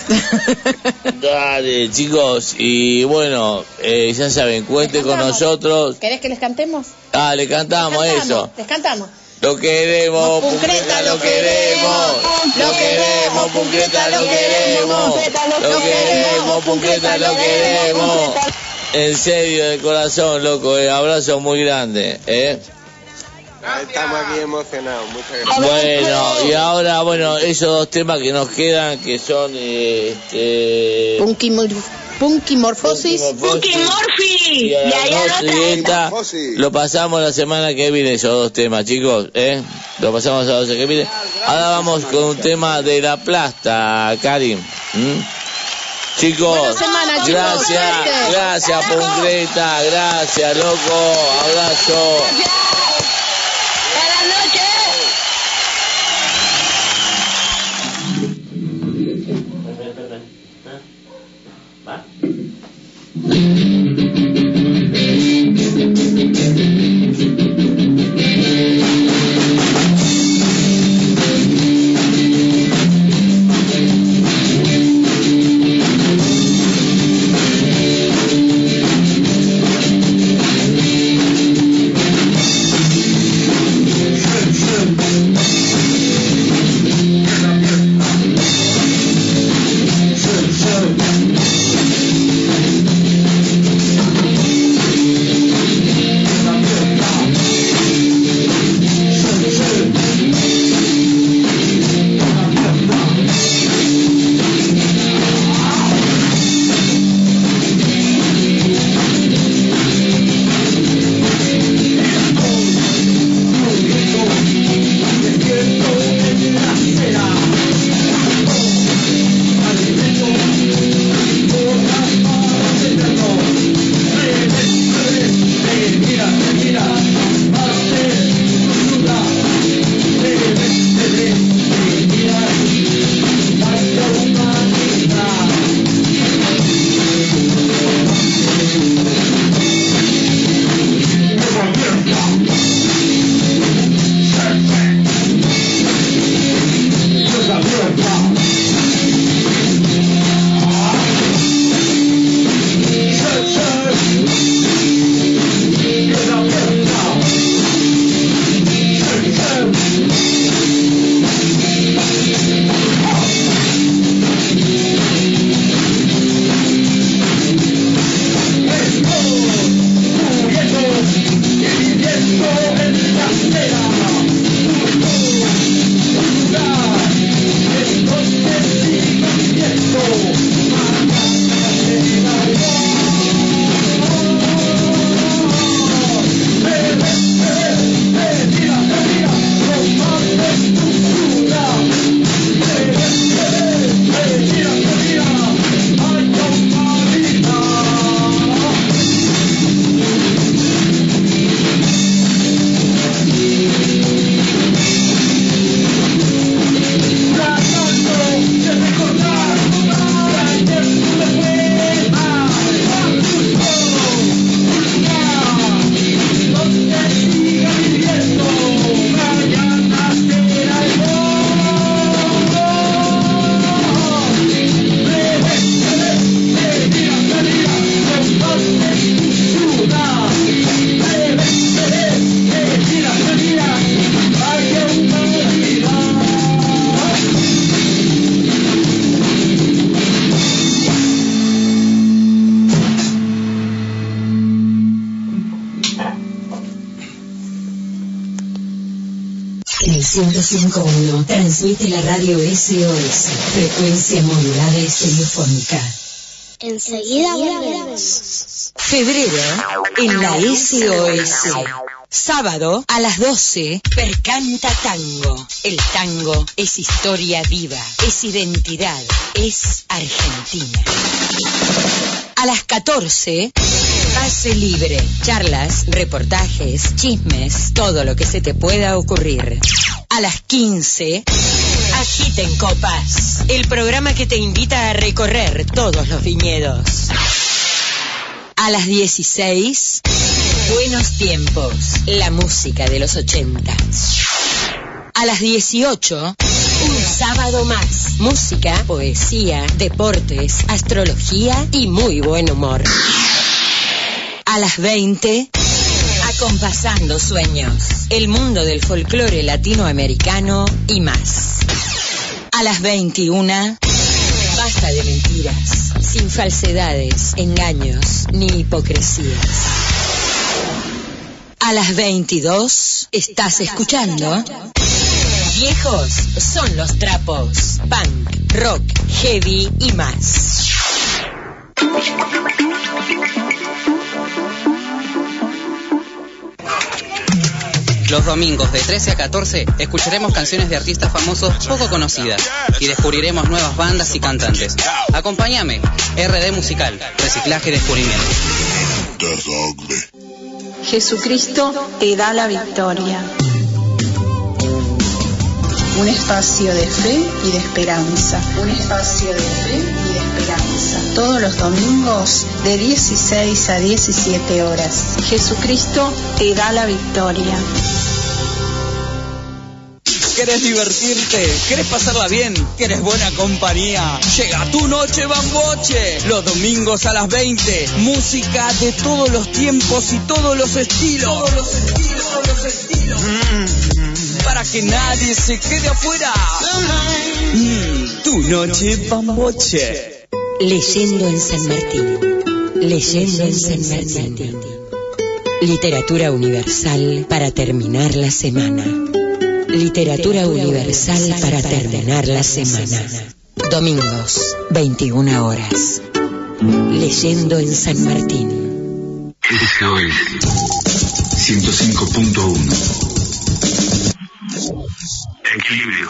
Dale, chicos, y bueno, eh, ya saben, cuente con cantamos. nosotros. ¿Querés que les cantemos? Ah, le cantamos eso. Les cantamos. Lo queremos, Puncreta, lo queremos. Lo queremos, Puncreta, lo queremos. Lo queremos, Puncreta, lo queremos. En serio, de corazón, loco, eh, abrazo muy grande, ¿eh? Estamos aquí emocionados, muchas gracias. Bueno, y ahora, bueno, esos dos temas que nos quedan, que son, este... Punky, mor- Punky Morfosis. Punky Morphy. Y a dos lo y esta, Morfosis. lo pasamos la semana que viene, esos dos temas, chicos, ¿eh? Lo pasamos la semana que viene. Ahora vamos con un tema de la plasta, Karim. Chicos, Buena semana, chicos. gracias, gracias, Concreta, gracias, loco, abrazo. SOS, frecuencia modulada y estereofónica. Enseguida volvemos. Febrero en la SOS. Sábado a las 12, Percanta Tango. El tango es historia viva, es identidad, es Argentina. A las 14, Pase Libre. Charlas, reportajes, chismes, todo lo que se te pueda ocurrir. A las 15, Agiten Copas. El programa que te invita a recorrer todos los viñedos. A las 16, Buenos Tiempos. La música de los 80. A las 18, un sábado más. Música, poesía, deportes, astrología y muy buen humor. A las 20, acompasando sueños. El mundo del folclore latinoamericano y más. A las 21, basta de mentiras, sin falsedades, engaños ni hipocresías. A las 22, estás escuchando. Viejos son los trapos. Punk, rock, heavy y más. Los domingos de 13 a 14 escucharemos canciones de artistas famosos poco conocidas y descubriremos nuevas bandas y cantantes. Acompáñame, RD Musical, Reciclaje y Descubrimiento. Jesucristo te da la victoria. Un espacio de fe y de esperanza. Un espacio de fe y de esperanza. Todos los domingos de 16 a 17 horas. Jesucristo te da la victoria. ¿Querés divertirte? ¿Querés pasarla bien? ¿Querés buena compañía? Llega tu noche bamboche. Los domingos a las 20. Música de todos los tiempos y todos los estilos. Todos los estilos, todos los estilos. Mm, para que nadie se quede afuera. Mm, tu noche bamboche. Leyendo en San Martín. Leyendo en San Martín. Literatura universal para terminar la semana. Literatura universal para terminar la semana. Domingos, 21 horas. Leyendo en San Martín. SOS 105.1 Equilibrio.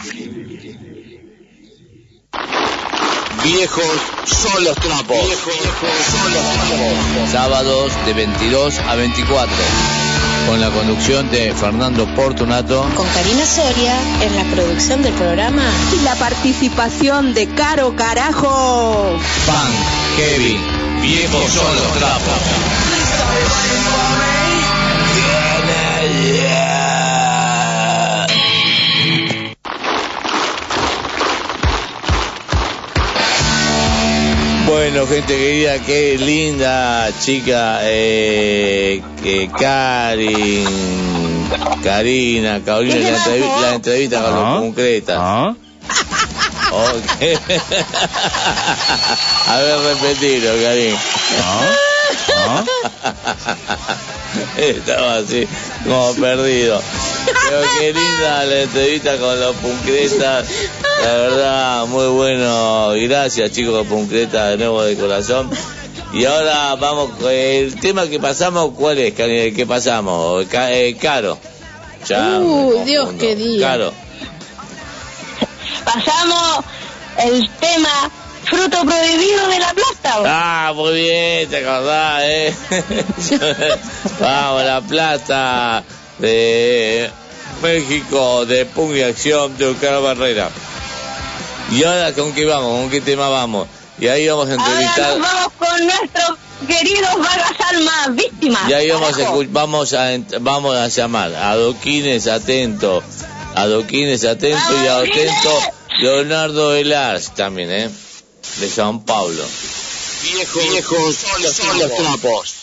Viejos son los trapos. Viejos son los trapos. Sábados de 22 a 24. Con la conducción de Fernando Portunato. Con Karina Soria en la producción del programa. Y la participación de Caro Carajo. Punk, Kevin, viejos son los Bueno, gente querida, qué linda chica, eh, que Karin, Karina, Carolina, la, entrevi- la entrevista con los concretas. Ok. A ver, repetilo, Karin. Estaba así, como perdido. Pero qué linda la entrevista con los Puncretas. La verdad, muy bueno. Gracias, chicos, Puncreta, de nuevo de corazón. Y ahora vamos, el tema que pasamos, ¿cuál es? ¿Qué pasamos? Eh, caro. Ya, me Dios, qué día. Caro. Pasamos el tema fruto prohibido de la plata. Ah, muy bien, te acordás, eh. Vamos, la plata de México, de Punk y Acción, de Oscar Barrera. Y ahora, ¿con qué vamos? ¿Con qué tema vamos? Y ahí vamos a Ahora entrevistar. nos vamos con nuestros queridos vagas almas víctimas. Y ahí vamos a, Carajo. vamos a, vamos a llamar a Doquines Atento, a Doquines Atento y a Atento Leonardo Velars también, ¿eh? De San Pablo. Viejos, viejos son los trapos.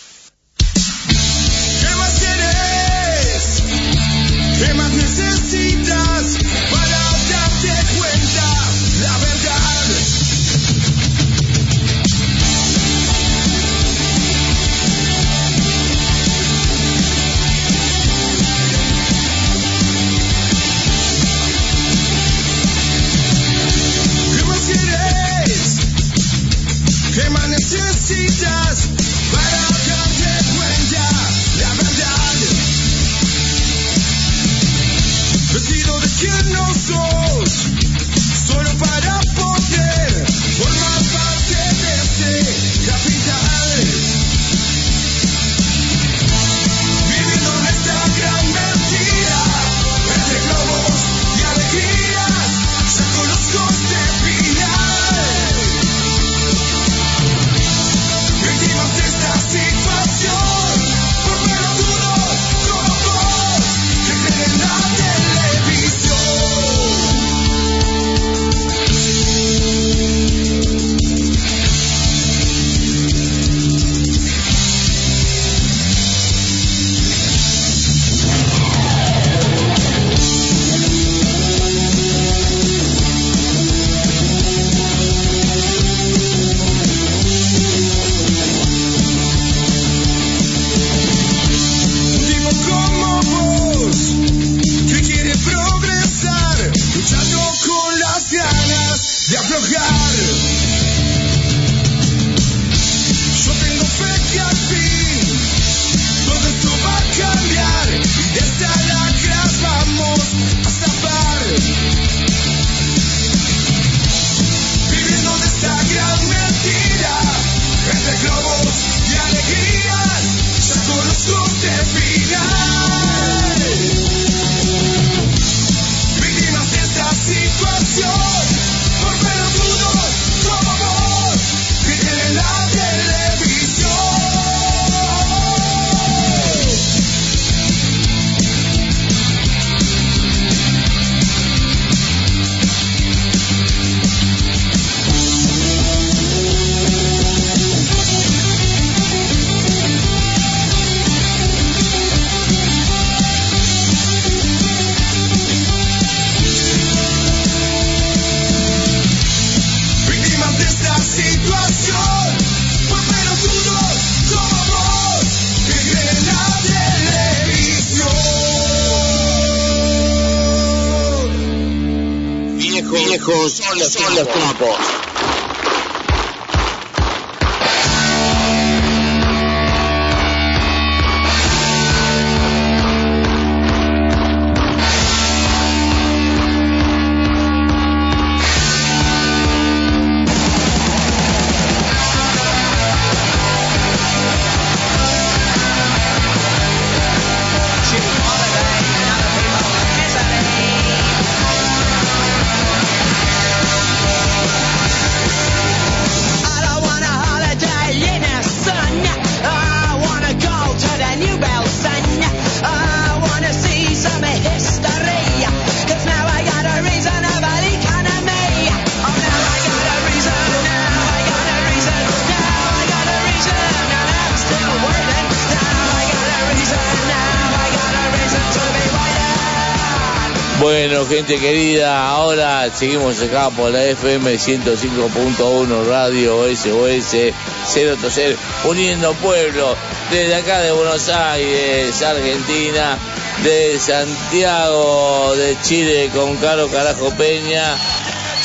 Gente querida, ahora seguimos acá por la FM 105.1 Radio SOS 030, uniendo pueblos desde acá de Buenos Aires, Argentina, de Santiago de Chile con Caro Carajo Peña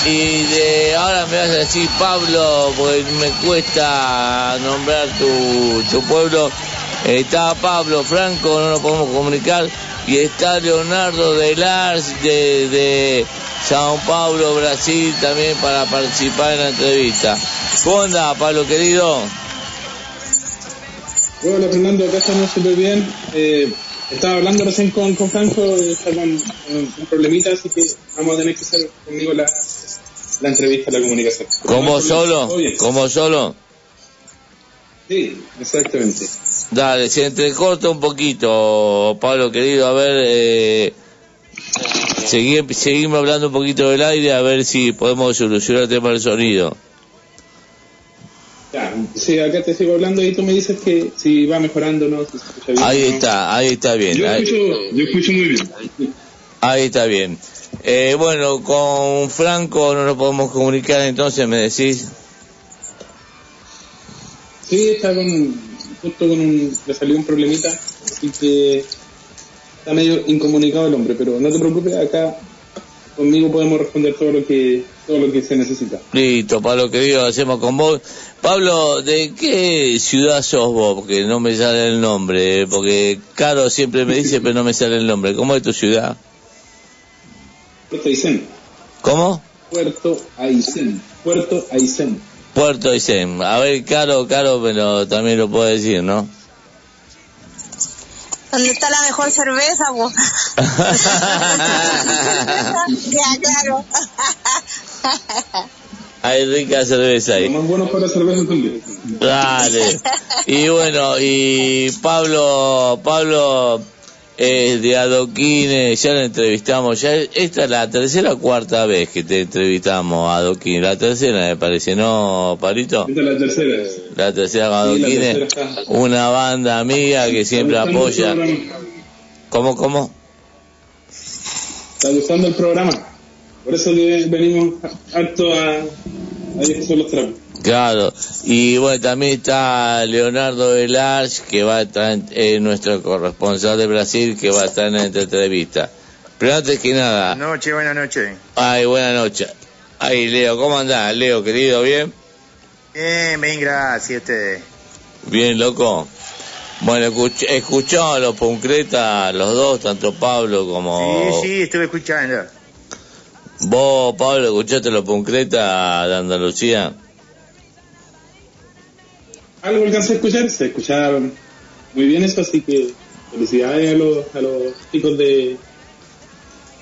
y de ahora me vas a decir Pablo, porque me cuesta nombrar tu, tu pueblo. Está Pablo Franco, no nos podemos comunicar. Y está Leonardo de Lars de, de Sao Paulo, Brasil, también para participar en la entrevista. ¿Cómo anda, Pablo querido? Hola Fernando, acá estamos súper bien. Eh, estaba hablando recién con, con Franco, está con un, un problemita, así que vamos a tener que hacer conmigo la, la entrevista, la comunicación. ¿Como solo? ¿Como solo? Sí, exactamente. Dale, se entrecorta un poquito, Pablo querido, a ver, eh, seguí, seguimos hablando un poquito del aire, a ver si podemos solucionar el tema del sonido. Ya, sí, acá te sigo hablando y tú me dices que si va mejorando no. Se escucha bien, Ahí ¿no? está, ahí está bien. Yo ahí- escucho, yo escucho muy bien. Ahí está bien. Eh, bueno, con Franco no nos podemos comunicar, entonces me decís. Sí, está con, justo con un, le salió un problemita, así que está medio incomunicado el hombre, pero no te preocupes, acá conmigo podemos responder todo lo que, todo lo que se necesita. Listo, Pablo querido, hacemos con vos. Pablo, ¿de qué ciudad sos vos? Porque no me sale el nombre, eh, porque Caro siempre me dice, pero no me sale el nombre. ¿Cómo es tu ciudad? Puerto Aysén. ¿Cómo? Puerto Aysén. Puerto Aysén. Puerto Aysén. A ver, Caro, Caro, pero también lo puedo decir, ¿no? ¿Dónde está la mejor cerveza, po? ya, claro. Hay rica cerveza ahí. Más bueno para cerveza también. Dale. Y bueno, y Pablo, Pablo es de Adoquines, ya lo entrevistamos, ya esta es la tercera o cuarta vez que te entrevistamos a Adoquines, la tercera me parece, ¿no, Palito? Esta es la tercera. La tercera con Sí, la Adoquines, tercera una banda amiga que siempre ¿Está gustando el apoya. ¿Cómo, cómo? ¿Está gustando el programa? Por eso venimos harto a, a son los trapos. Claro, y bueno, también está Leonardo Velarge, que va a estar, en- eh, nuestro corresponsal de Brasil, que va a estar en esta entrevista. Pero antes que nada, Noche, buena noche. ay, buena noche. Ay, Leo, ¿cómo andás? Leo, querido, ¿bien? Bien, bien, gracias a ustedes. Bien, loco. Bueno, escuch escuchamos a los Puncreta, los dos, tanto Pablo como... Sí, sí, estuve escuchando. ¿Vos, Pablo, escuchaste a los Puncreta de Andalucía? Algo alcancé a escuchar, se escucharon muy bien eso, así que felicidades a los, a los chicos de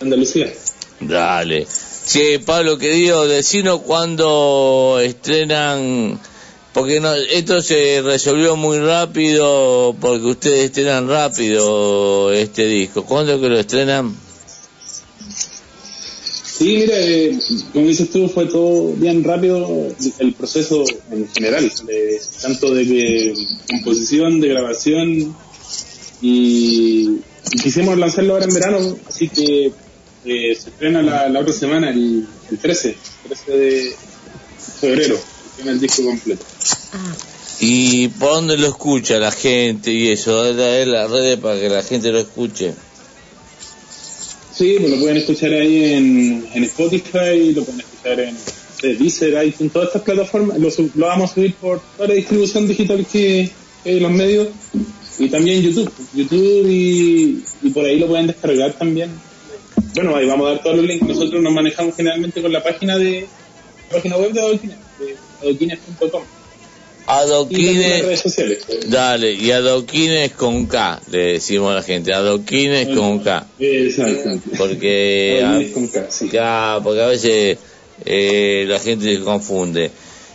Andalucía. Dale. Che, Pablo, querido, decinos cuándo estrenan... Porque no, esto se resolvió muy rápido, porque ustedes estrenan rápido este disco. ¿Cuándo que lo estrenan? Sí, mira, eh, como dices tú, fue todo bien rápido el proceso en general, tanto de que composición, de grabación, y, quisimos lanzarlo ahora en verano, así que eh, se estrena la, la otra semana, el, el 13, 13 de febrero, estrena el disco completo. ¿Y por dónde lo escucha la gente y eso? Dale a las redes para que la gente lo escuche. Sí, pues lo pueden escuchar ahí en, en Spotify, lo pueden escuchar en Deezer, iTunes, todas estas plataformas. Lo, lo vamos a subir por toda la distribución digital que hay en los medios y también YouTube. YouTube y, y por ahí lo pueden descargar también. Bueno, ahí vamos a dar todos los links. Nosotros nos manejamos generalmente con la página de la página web de Adoquines, de adoquines.com. Adoquines, redes sociales. dale, y adoquines con K, le decimos a la gente, adoquines con K. Exacto. Porque a, Adoquines con K, sí. K, porque a veces eh, la gente se confunde.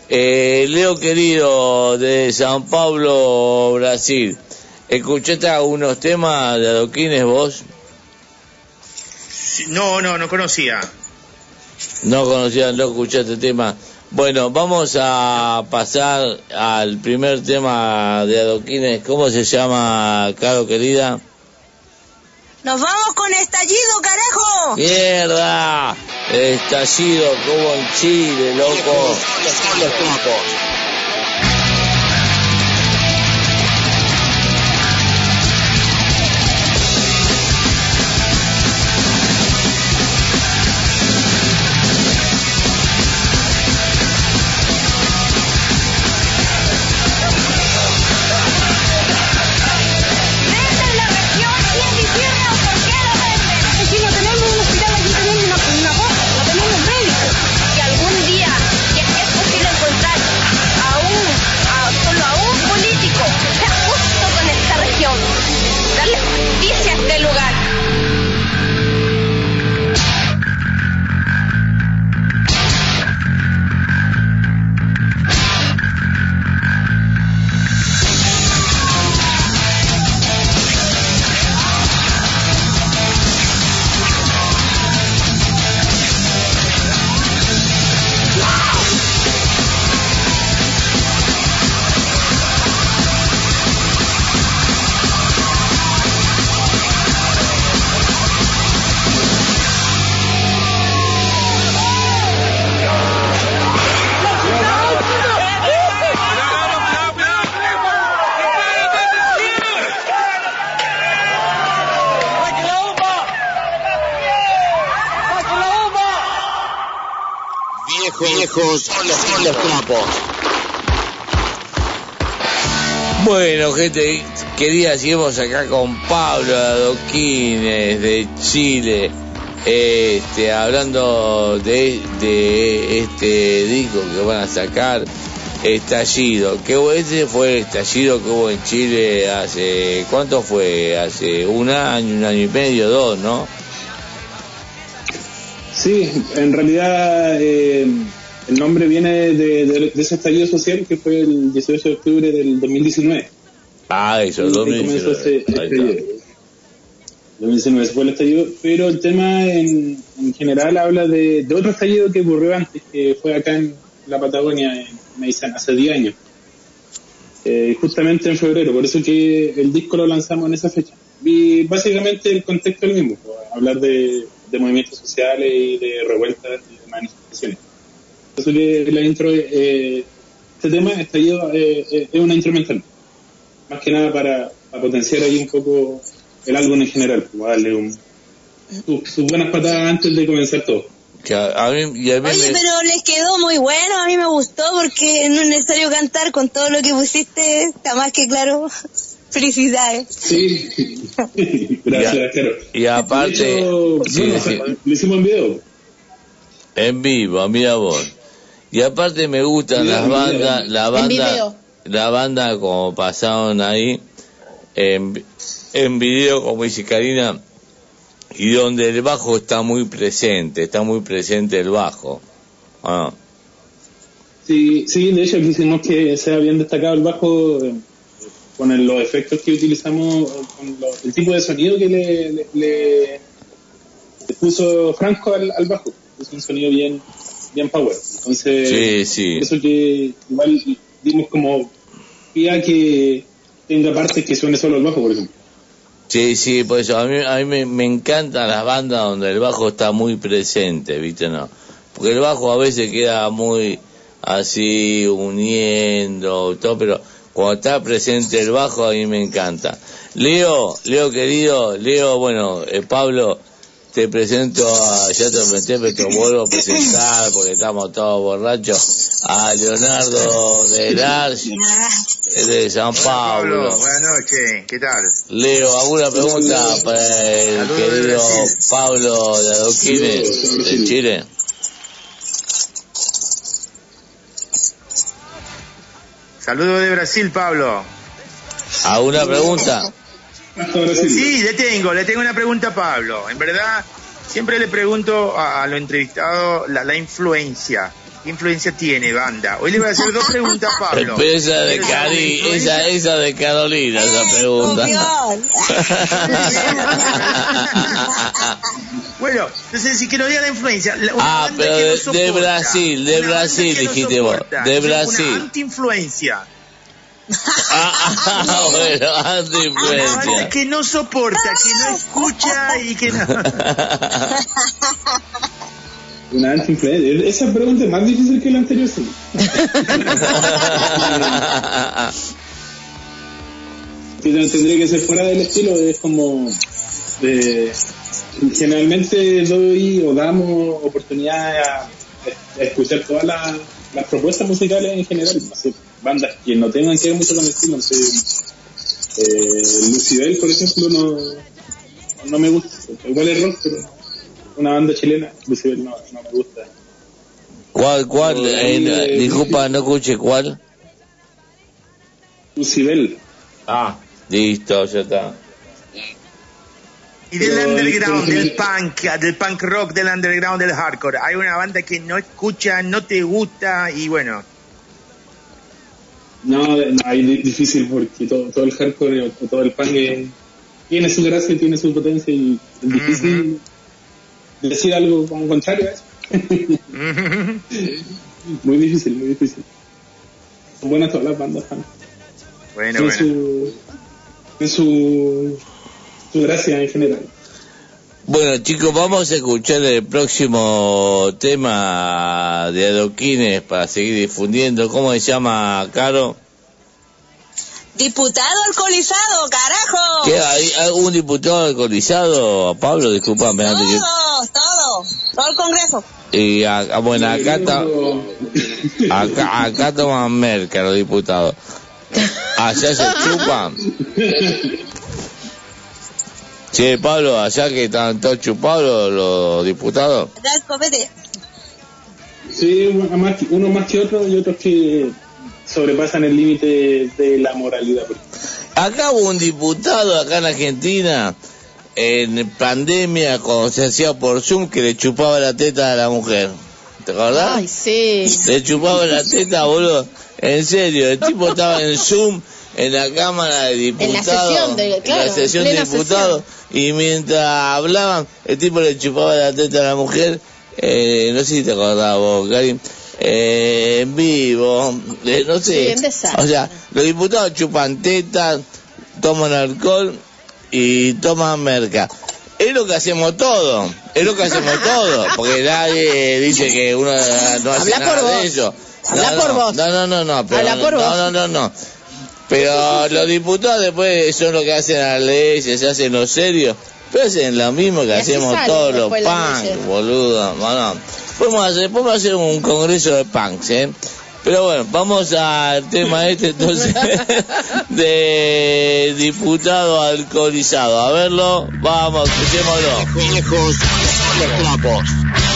Eh, Leo querido de San Pablo, Brasil, ¿escuchaste algunos temas de adoquines vos? No, no, no conocía. No conocían, no escuchaste tema. Bueno, vamos a pasar al primer tema de adoquines. ¿Cómo se llama, Caro querida? Nos vamos con estallido, carajo. ¡Mierda! Estallido como en Chile, loco. Los Viejos, son los, son los trapos. Bueno, gente querida, seguimos acá con Pablo de Adoquines de Chile, este, hablando de, de este disco que van a sacar, Estallido. Que ese fue el estallido que hubo en Chile hace, ¿cuánto fue? Hace un año, un año y medio, dos, ¿no? Sí, en realidad eh, el nombre viene de, de- de ese estallido social que fue el 18 de octubre del 2019. Ah, eso, Ahí 2019. comenzó ese Ahí está. estallido. 2019 ese fue el estallido, pero el tema en, en general habla de, de otro estallido que ocurrió antes, que fue acá en la Patagonia, en Meizán, hace 10 años. Eh, justamente en febrero, por eso que el disco lo lanzamos en esa fecha. Y básicamente el contexto es el mismo, hablar de, de movimientos sociales y de revueltas y de manifestaciones. La intro, eh, este tema, estallido, eh, eh, es una instrumental más que nada para, para potenciar ahí un poco el álbum en general, darle un, sus, sus buenas patadas antes de comenzar todo. Que a, a mí, y a mí Oye, me- pero les quedó muy bueno, a mí me gustó porque no es necesario cantar con todo lo que pusiste, está más que claro. Felicidades. Sí. Gracias, claro. y aparte, hecho, sí, lo hicimos en video. En vivo, mira vos. Y aparte me gustan las bandas, la banda, la banda como pasaron ahí en, en video, como dice Karina, y donde el bajo está muy presente, está muy presente el bajo. Ah, Sí, sí, de hecho quisimos que sea bien destacado el bajo eh, con el- los efectos que utilizamos, con lo- el tipo de sonido que le, le- le- le puso Franco al, al bajo. Es un sonido bien, bien power. Entonces, Sí, sí. eso que igual dimos como pie a que tenga partes que suene solo el bajo, por ejemplo. Sí, sí, por eso a mí, a mí me, me encantan las bandas donde el bajo está muy presente, ¿viste? No. Porque el bajo a veces queda muy así, uniendo, todo, pero cuando está presente el bajo a mí me encanta. Leo, Leo querido, Leo, bueno, eh, Pablo, te presento a, ya te presenté, pero te vuelvo a presentar porque estamos todos borrachos, a Leonardo de Lars, de San Pablo. Pablo, buenas noches, ¿qué tal? Leo, ¿alguna pregunta para el Saludos querido Brasil. Pablo de Adoquines de Chile? Saludos de Brasil, Pablo. ¿Alguna pregunta? Sí, le tengo, le tengo una pregunta a Pablo. En verdad, siempre le pregunto a, a lo entrevistado la, la influencia. ¿Qué influencia tiene banda? Hoy le voy a hacer dos preguntas a Pablo. Pero esa de Cari, esa, esa de Carolina, esa pregunta. Bueno, entonces si que nos diga la influencia. una Ah, banda pero que no de, de soporta, Brasil, de una Brasil que no dijiste vos, de Una Brasil. anti-influencia. Ah, bueno, Una banda anti-influencia. que no soporta, que no escucha y que no... Una anti-influencia. Esa pregunta es más difícil que la anterior, sí. tendría que ser fuera del estilo, es como de, generalmente doy o damos oportunidad a, a escuchar todas las, las propuestas musicales en general, bandas que no tengan que ver mucho con el estilo, no sé, eh, Lucibel por ejemplo no, no me gusta, igual es rock, pero una banda chilena, Lucibel no, no me gusta. ¿Cuál, cuál? Eh, disculpa, no escuché cuál. Lucibel. Ah, listo, ya está. Y del Pero, underground, pero- del punk, del punk rock, del underground, del hardcore. Hay una banda que no escucha, no te gusta y bueno. No, no, di- difícil porque todo, todo el hardcore o todo el punk eh, tiene su gracia, tiene su potencia y es difícil decir algo como contrario a eso. muy difícil, muy difícil. Son buenas todas las bandas punk. Bueno, su, su, su gracia en general. Bueno, chicos, vamos a escuchar el próximo tema de Adoquines para seguir difundiendo. ¿Cómo se llama, Caro? Diputado alcoholizado, carajo. ¿Qué, ¿Hay algún diputado alcoholizado? Pablo, disculpame antes que... Todo, todo, todo el Congreso. Y acá, bueno, acá, está, acá, acá toman merca los diputados. Allá se chupan. Sí, Pablo, allá que están todos chupados los, diputados. Sí, uno más, que- uno más que otro y otros que sobrepasan el límite de la moralidad. Acá hubo un diputado acá en Argentina en pandemia cuando se hacía por Zoom que le chupaba la teta a la mujer. ¿Te acordás? Ay, sí. Le chupaba la teta, boludo. En serio, el tipo estaba en Zoom en la Cámara de Diputados. sesión de- en claro, la sesión de diputados. Y mientras hablaban, el tipo le chupaba la teta a la mujer. Eh, no sé si te acordás vos, Karim. Eh, en vivo, eh, no sé. o sea, los diputados chupan tetas, toman alcohol y toman merca. Es lo que hacemos todo, es lo que hacemos todo, porque nadie dice que uno no hace Habla por nada vos. de eso. Habla no, por no, vos. No, no, no, no, pero Habla por no, vos. no, no, no. Pero los diputados después son lo que hacen las leyes, se hacen los serios. Pero hacen lo mismo que hacemos todos los punks, boludo. Bueno, podemos hacer, podemos hacer un congreso de punks, ¿eh? Pero bueno, vamos al tema este entonces de diputado alcoholizado. A verlo, vamos, escuchémoslo. Viejos son los trapos.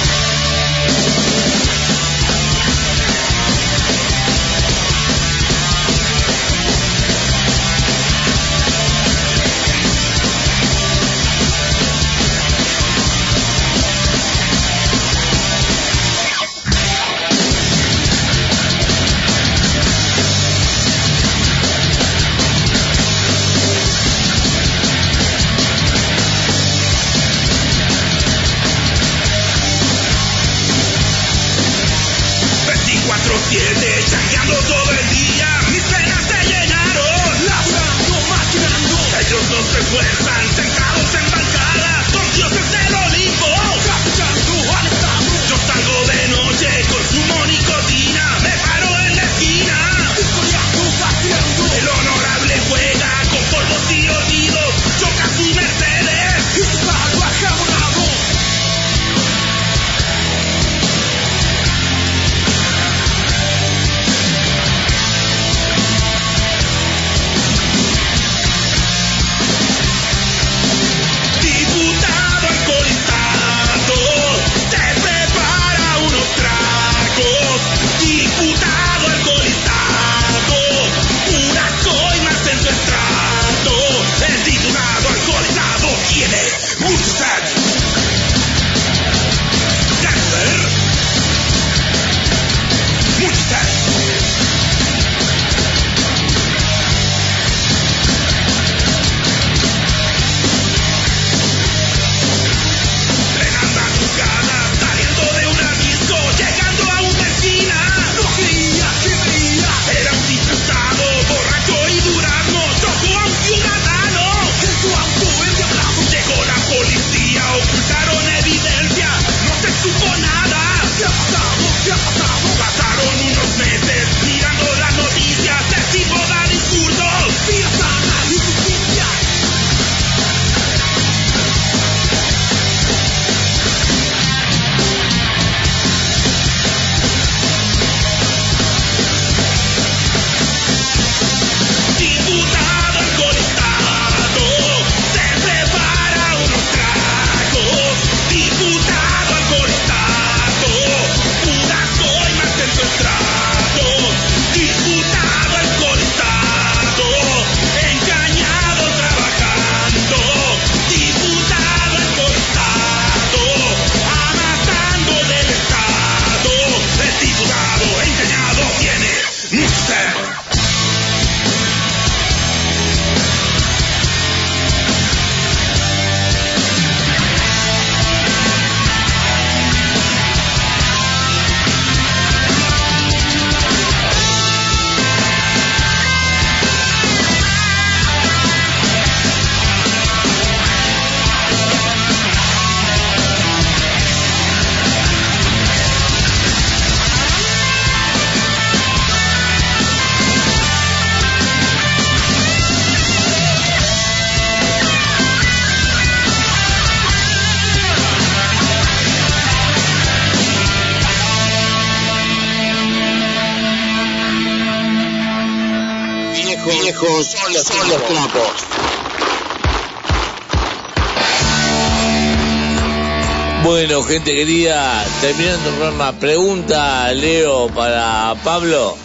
Querida, terminando el programa, pregunta, Leo, para Pablo.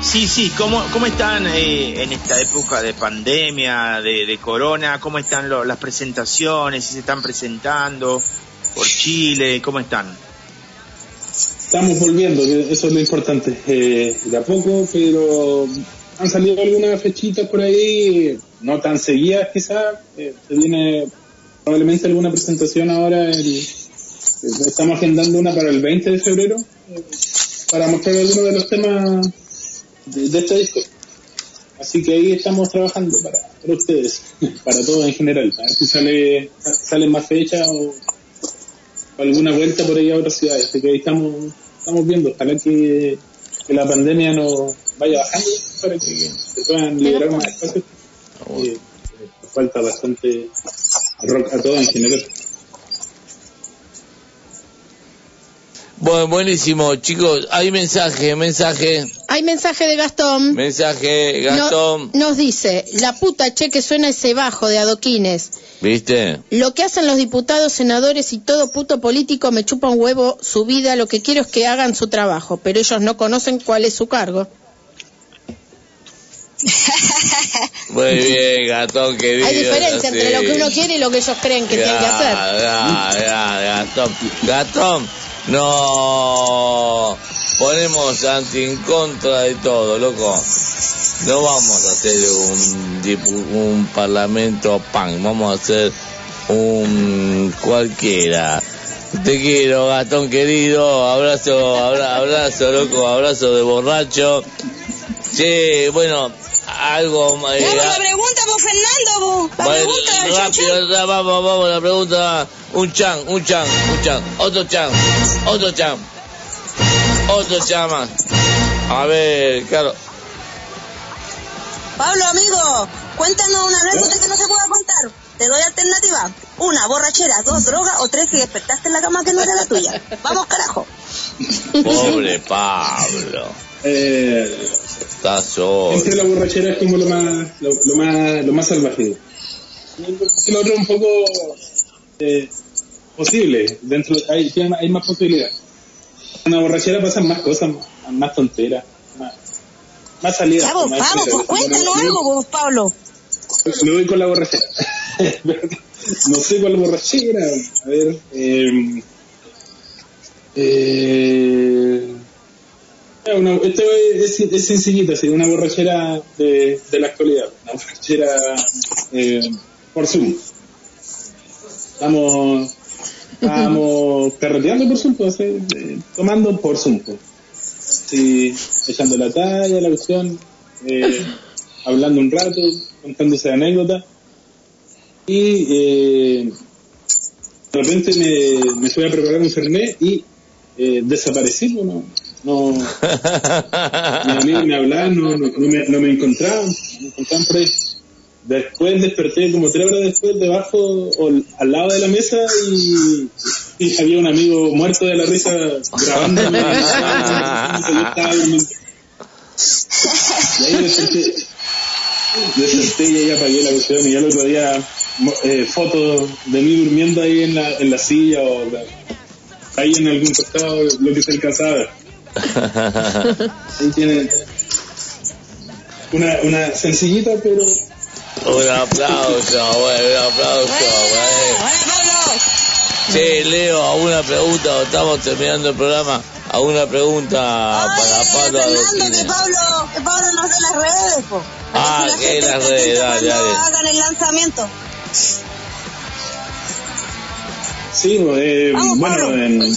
Sí, sí, ¿cómo, cómo están eh, en esta época de pandemia, de, de corona? ¿Cómo están lo- las presentaciones? ¿Si se están presentando por Chile? ¿Cómo están? Estamos volviendo, eso es lo importante. Eh, de a poco, pero han salido algunas fechitas por ahí, no tan seguidas quizás. Eh, se viene probablemente alguna presentación ahora. el- estamos agendando una para el 20 de febrero para mostrar algunos de los temas de, de este disco. Así que ahí estamos trabajando para, para ustedes, para todos en general. A ver si sale, salen más fechas o, o alguna vuelta por ahí a otras ciudades. Así que ahí estamos, estamos viendo. Ojalá que, que la pandemia no, vaya bajando para que se puedan liberar más espacios. Eh, falta bastante rock a todo en general. Bueno, buenísimo, chicos. Hay mensaje, mensaje, Hay mensaje de Gastón. mensaje, No- Gastón. nos dice, la puta che que suena ese bajo de adoquines. ¿Viste? Lo que hacen los diputados, senadores y todo puto político me chupa un huevo su vida, lo que quiero es que hagan su trabajo, pero ellos no conocen cuál es su cargo. Muy bien, Gastón, querido. Hay diferencia entre sí. lo que uno quiere y lo que ellos creen que tienen que hacer. Ya, ya, Gastón. Gastón, no ponemos anti en contra de todo, loco. No vamos a hacer un, un parlamento pan, vamos a hacer un cualquiera. Te quiero, Gastón querido. Abrazo, abra- abrazo, loco, abrazo de borracho. Sí, bueno, algo más. Vamos, la pregunta por Fernando, po. La pregunta rápido, ya, vamos, vamos, la pregunta. Un chan, un chan, un chan, otro chan, otro chan, otro chan más. A ver, claro. Pablo, amigo, cuéntanos una anécdota que no se pueda contar. Te doy alternativa. Una, borrachera. Dos, droga. O tres, si despertaste en la cama que no era la tuya. Vamos, carajo. Pobre Pablo. Eh, Está solo. siempre la borrachera es como lo más, lo, lo más, lo más salvaje. Y lo otro un poco eh, posible. Dentro, hay, hay más posibilidades. En la borrachera pasan más cosas, más, más tonteras, más, más salidas. Vamos, más vamos, pues cuéntanos algo, pues, Pablo. Me voy con la borrachera. no sé cuál borrachera. A ver. Eh, eh, esto es, es, una borrachera de, de la actualidad. Una borrachera eh, por Zoom. Estamos, estamos carreteando por Zoom, pues, eh, tomando por Zoom. pues. Echando la talla, la cuestión, eh, hablando un rato, contándose anécdotas. Y de repente me, me fui a preparar un fernet y desaparecí, pues, no, no, mis amigos me hablaban, no, no, no me, no me encontraban, me encontraban por ahí. Después desperté como tres horas después debajo o al lado de la mesa y, y había un amigo muerto de la risa grabándome. Y ahí desperté, desperté y ahí apagué la cuestión y ya el otro día eh, fotos de mí durmiendo ahí en la, en la silla o la- ahí en algún costado, lo que se alcanzaba. Ahí tienen una, una sencillita pero Un aplauso, bueno, un aplauso, bueno. Sí, Leo, ¿alguna pregunta? Estamos terminando el programa. ¿Alguna pregunta para Pablo Fernando, que? Pablo, que Pablo nos dé las redes, po. Ah, que que la las redes, dale, dale. hagan el lanzamiento. Sí, eh, bueno, en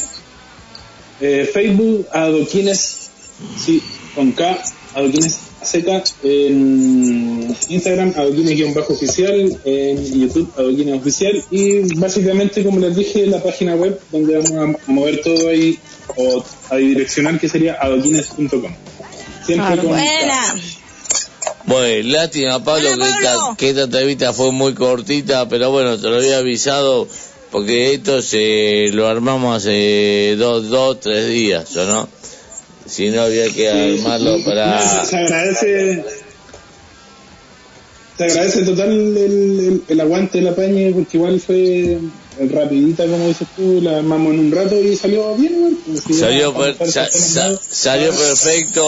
eh, Facebook, Adoquines, sí, con K, Adoquines seca, en Instagram, Adoquines-oficial, en YouTube, Adoquines oficial, y básicamente, como les dije, la página web donde vamos a, mover todo ahí, o a direccionar, que sería adoquines.com. Siempre con K. Bueno, lástima, Pablo, que esta, que esta entrevista fue muy cortita, pero bueno, te lo había avisado porque esto se lo armamos hace dos, dos, tres días, ¿o no? Si no, había que armarlo para... Se agradece. Se agradece total el, el, el aguante, el apañe, porque igual fue rapidita, como dices tú, la armamos en un rato y salió bien. Pues, Salió, para per- estar sa- sa- funcionando. salió perfecto.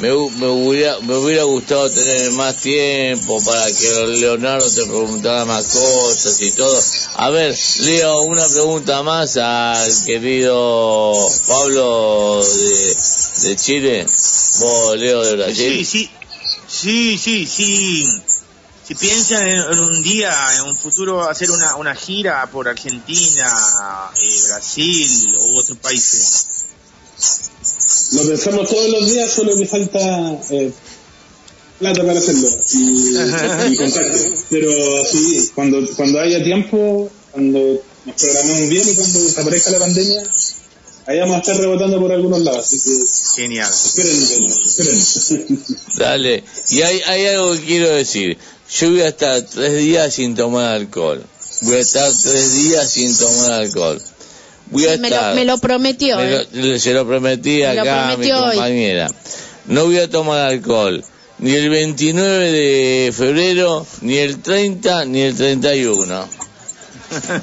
Me, hu- me, hubiera, me hubiera gustado tener más tiempo para que Leonardo te preguntara más cosas y todo. A ver, Leo, una pregunta más al querido Pablo de, de Chile. Vos, Leo de Brasil. Sí, sí, sí, sí, sí. Si piensan en, en un día, en un futuro, hacer una, una gira por Argentina, eh, Brasil u otros países. Lo pensamos todos los días, solo que falta eh, plata para hacerlo y, y contacto. Pero sí, cuando, cuando haya tiempo, cuando nos programemos bien y cuando desaparezca la pandemia, ahí vamos a estar rebotando por algunos lados, así que Genial. esperen, esperen. Dale. Y hay, hay algo que quiero decir. Yo voy a estar tres días sin tomar alcohol. Voy a estar tres días sin tomar alcohol. Voy a Sí, me, lo, estar... me lo prometió. Me ¿eh? lo- se lo prometí Me lo acá a mi hoy. compañera. No voy a tomar alcohol ni el 29 de febrero, ni el 30, ni el 31.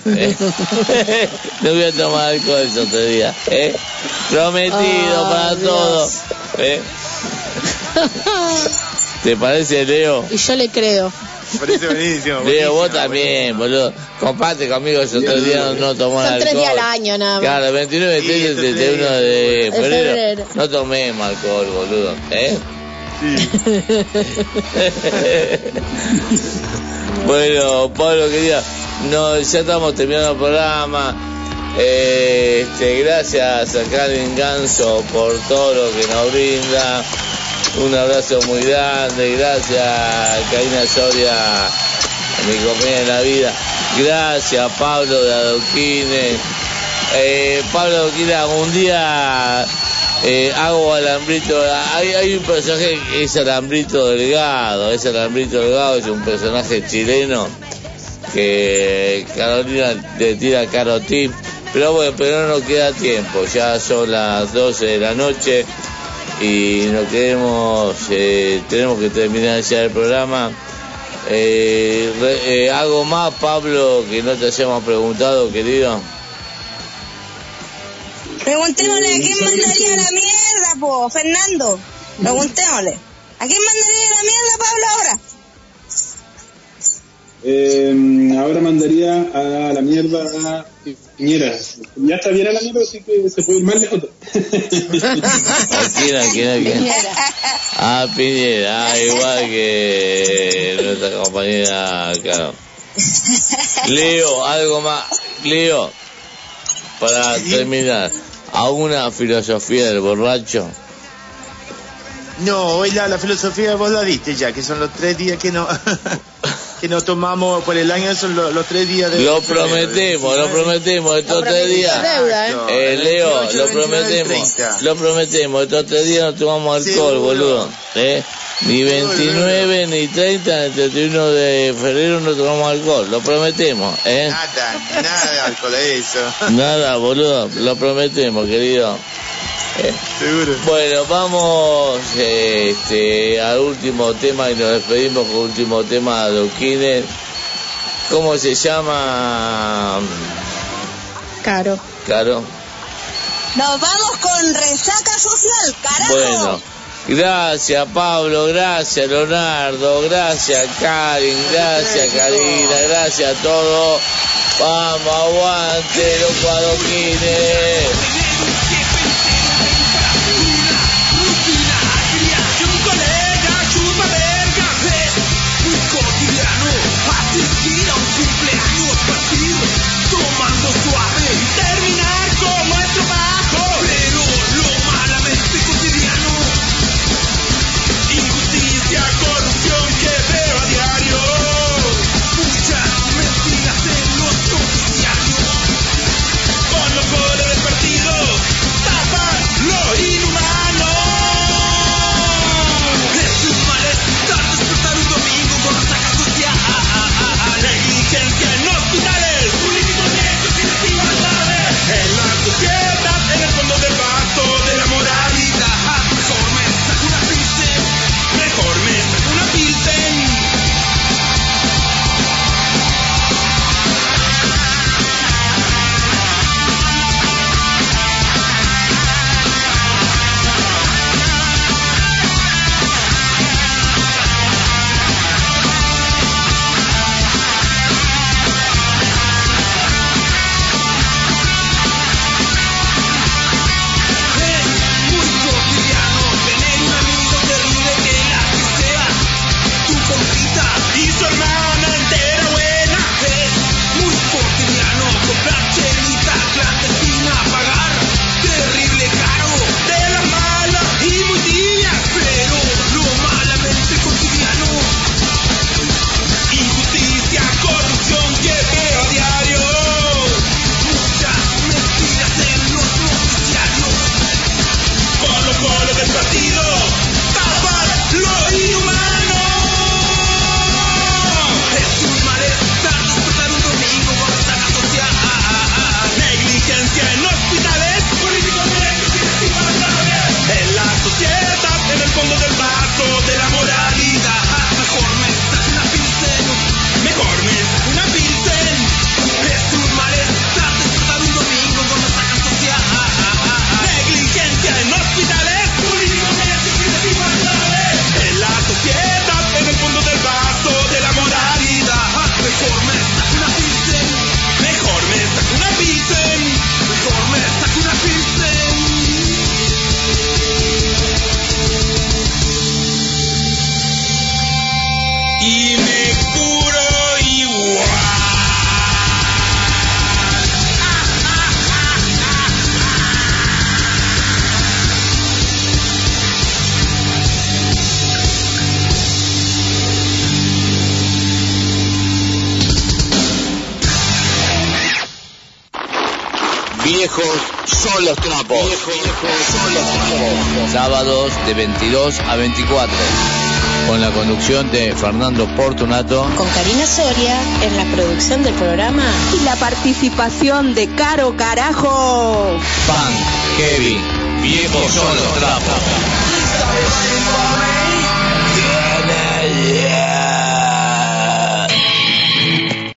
Eh, no voy a tomar alcohol esos tres días. ¿eh? Prometido Oh, para Dios. todo. ¿Te parece, Leo? Y yo le creo. Me parece buenísimo. Leo, vos también, boludo. Comparte conmigo esos tres días no, no tomar Son alcohol. tres días al año nada más. Claro, 29, 30 y 31 de febrero. febrero. No tomemos alcohol, boludo. ¿Eh? bueno, Pablo, quería. No, ya estamos terminando el programa. Eh, este, gracias a Karen Ganso por todo lo que nos brinda. Un abrazo muy grande. Gracias Karina Soria, mi compañera en la vida. Gracias Pablo de Adoquines. Eh, Pablo Adoquines, un día eh, hago alambrito. Hay, hay un personaje que es alambrito delgado. Es alambrito delgado, es un personaje chileno que Carolina le tira carotip. Pero bueno, pero no queda tiempo. Ya son las 12 de la noche y no queremos, eh, tenemos que terminar ya el programa. Eh, re- eh, ¿Algo más, Pablo, que no te hayamos preguntado, querido? Preguntémosle a quién mandaría la mierda, po, Fernando. Preguntémosle. ¿A quién mandaría la mierda, Pablo, ahora? Eh, ahora mandaría a la mierda a Piñera. Ya está bien a la mierda, así que se puede ir más lejos. ¿A quién, a quién, a quién? Ah, Piñera, ah, igual que nuestra compañera, claro. Leo, algo más. Leo, para terminar, ¿a una filosofía del borracho? No, hoy la, la filosofía vos la diste ya, que son los tres días que no que no tomamos por el año, son los, los tres días de... Lo prometemos, lo prometemos, estos tres días. Deuda, ¿eh? Eh, Leo, 28, lo 29, prometemos, 30. lo prometemos, estos tres días no tomamos alcohol, boludo. ¿eh? Ni 29, ni 30, ni 31 de febrero no tomamos alcohol, lo prometemos, ¿eh? Nada, nada de alcohol, eso. Nada, boludo, lo prometemos, querido. Eh, Seguro. Bueno, vamos eh, este, al último tema y nos despedimos con el último tema de Adoquines. ¿Cómo se llama? Caro. Caro. Nos vamos con resaca social, carajo. Bueno, gracias Pablo, gracias Leonardo, gracias Karin, gracias Karina, gracias a todos. Vamos, aguante los cuadoquines. Conducción de Fernando Portunato. Con Karina Soria en la producción del programa. Y la participación de Caro Carajo. Pan, Kevin. Los trapos. Everybody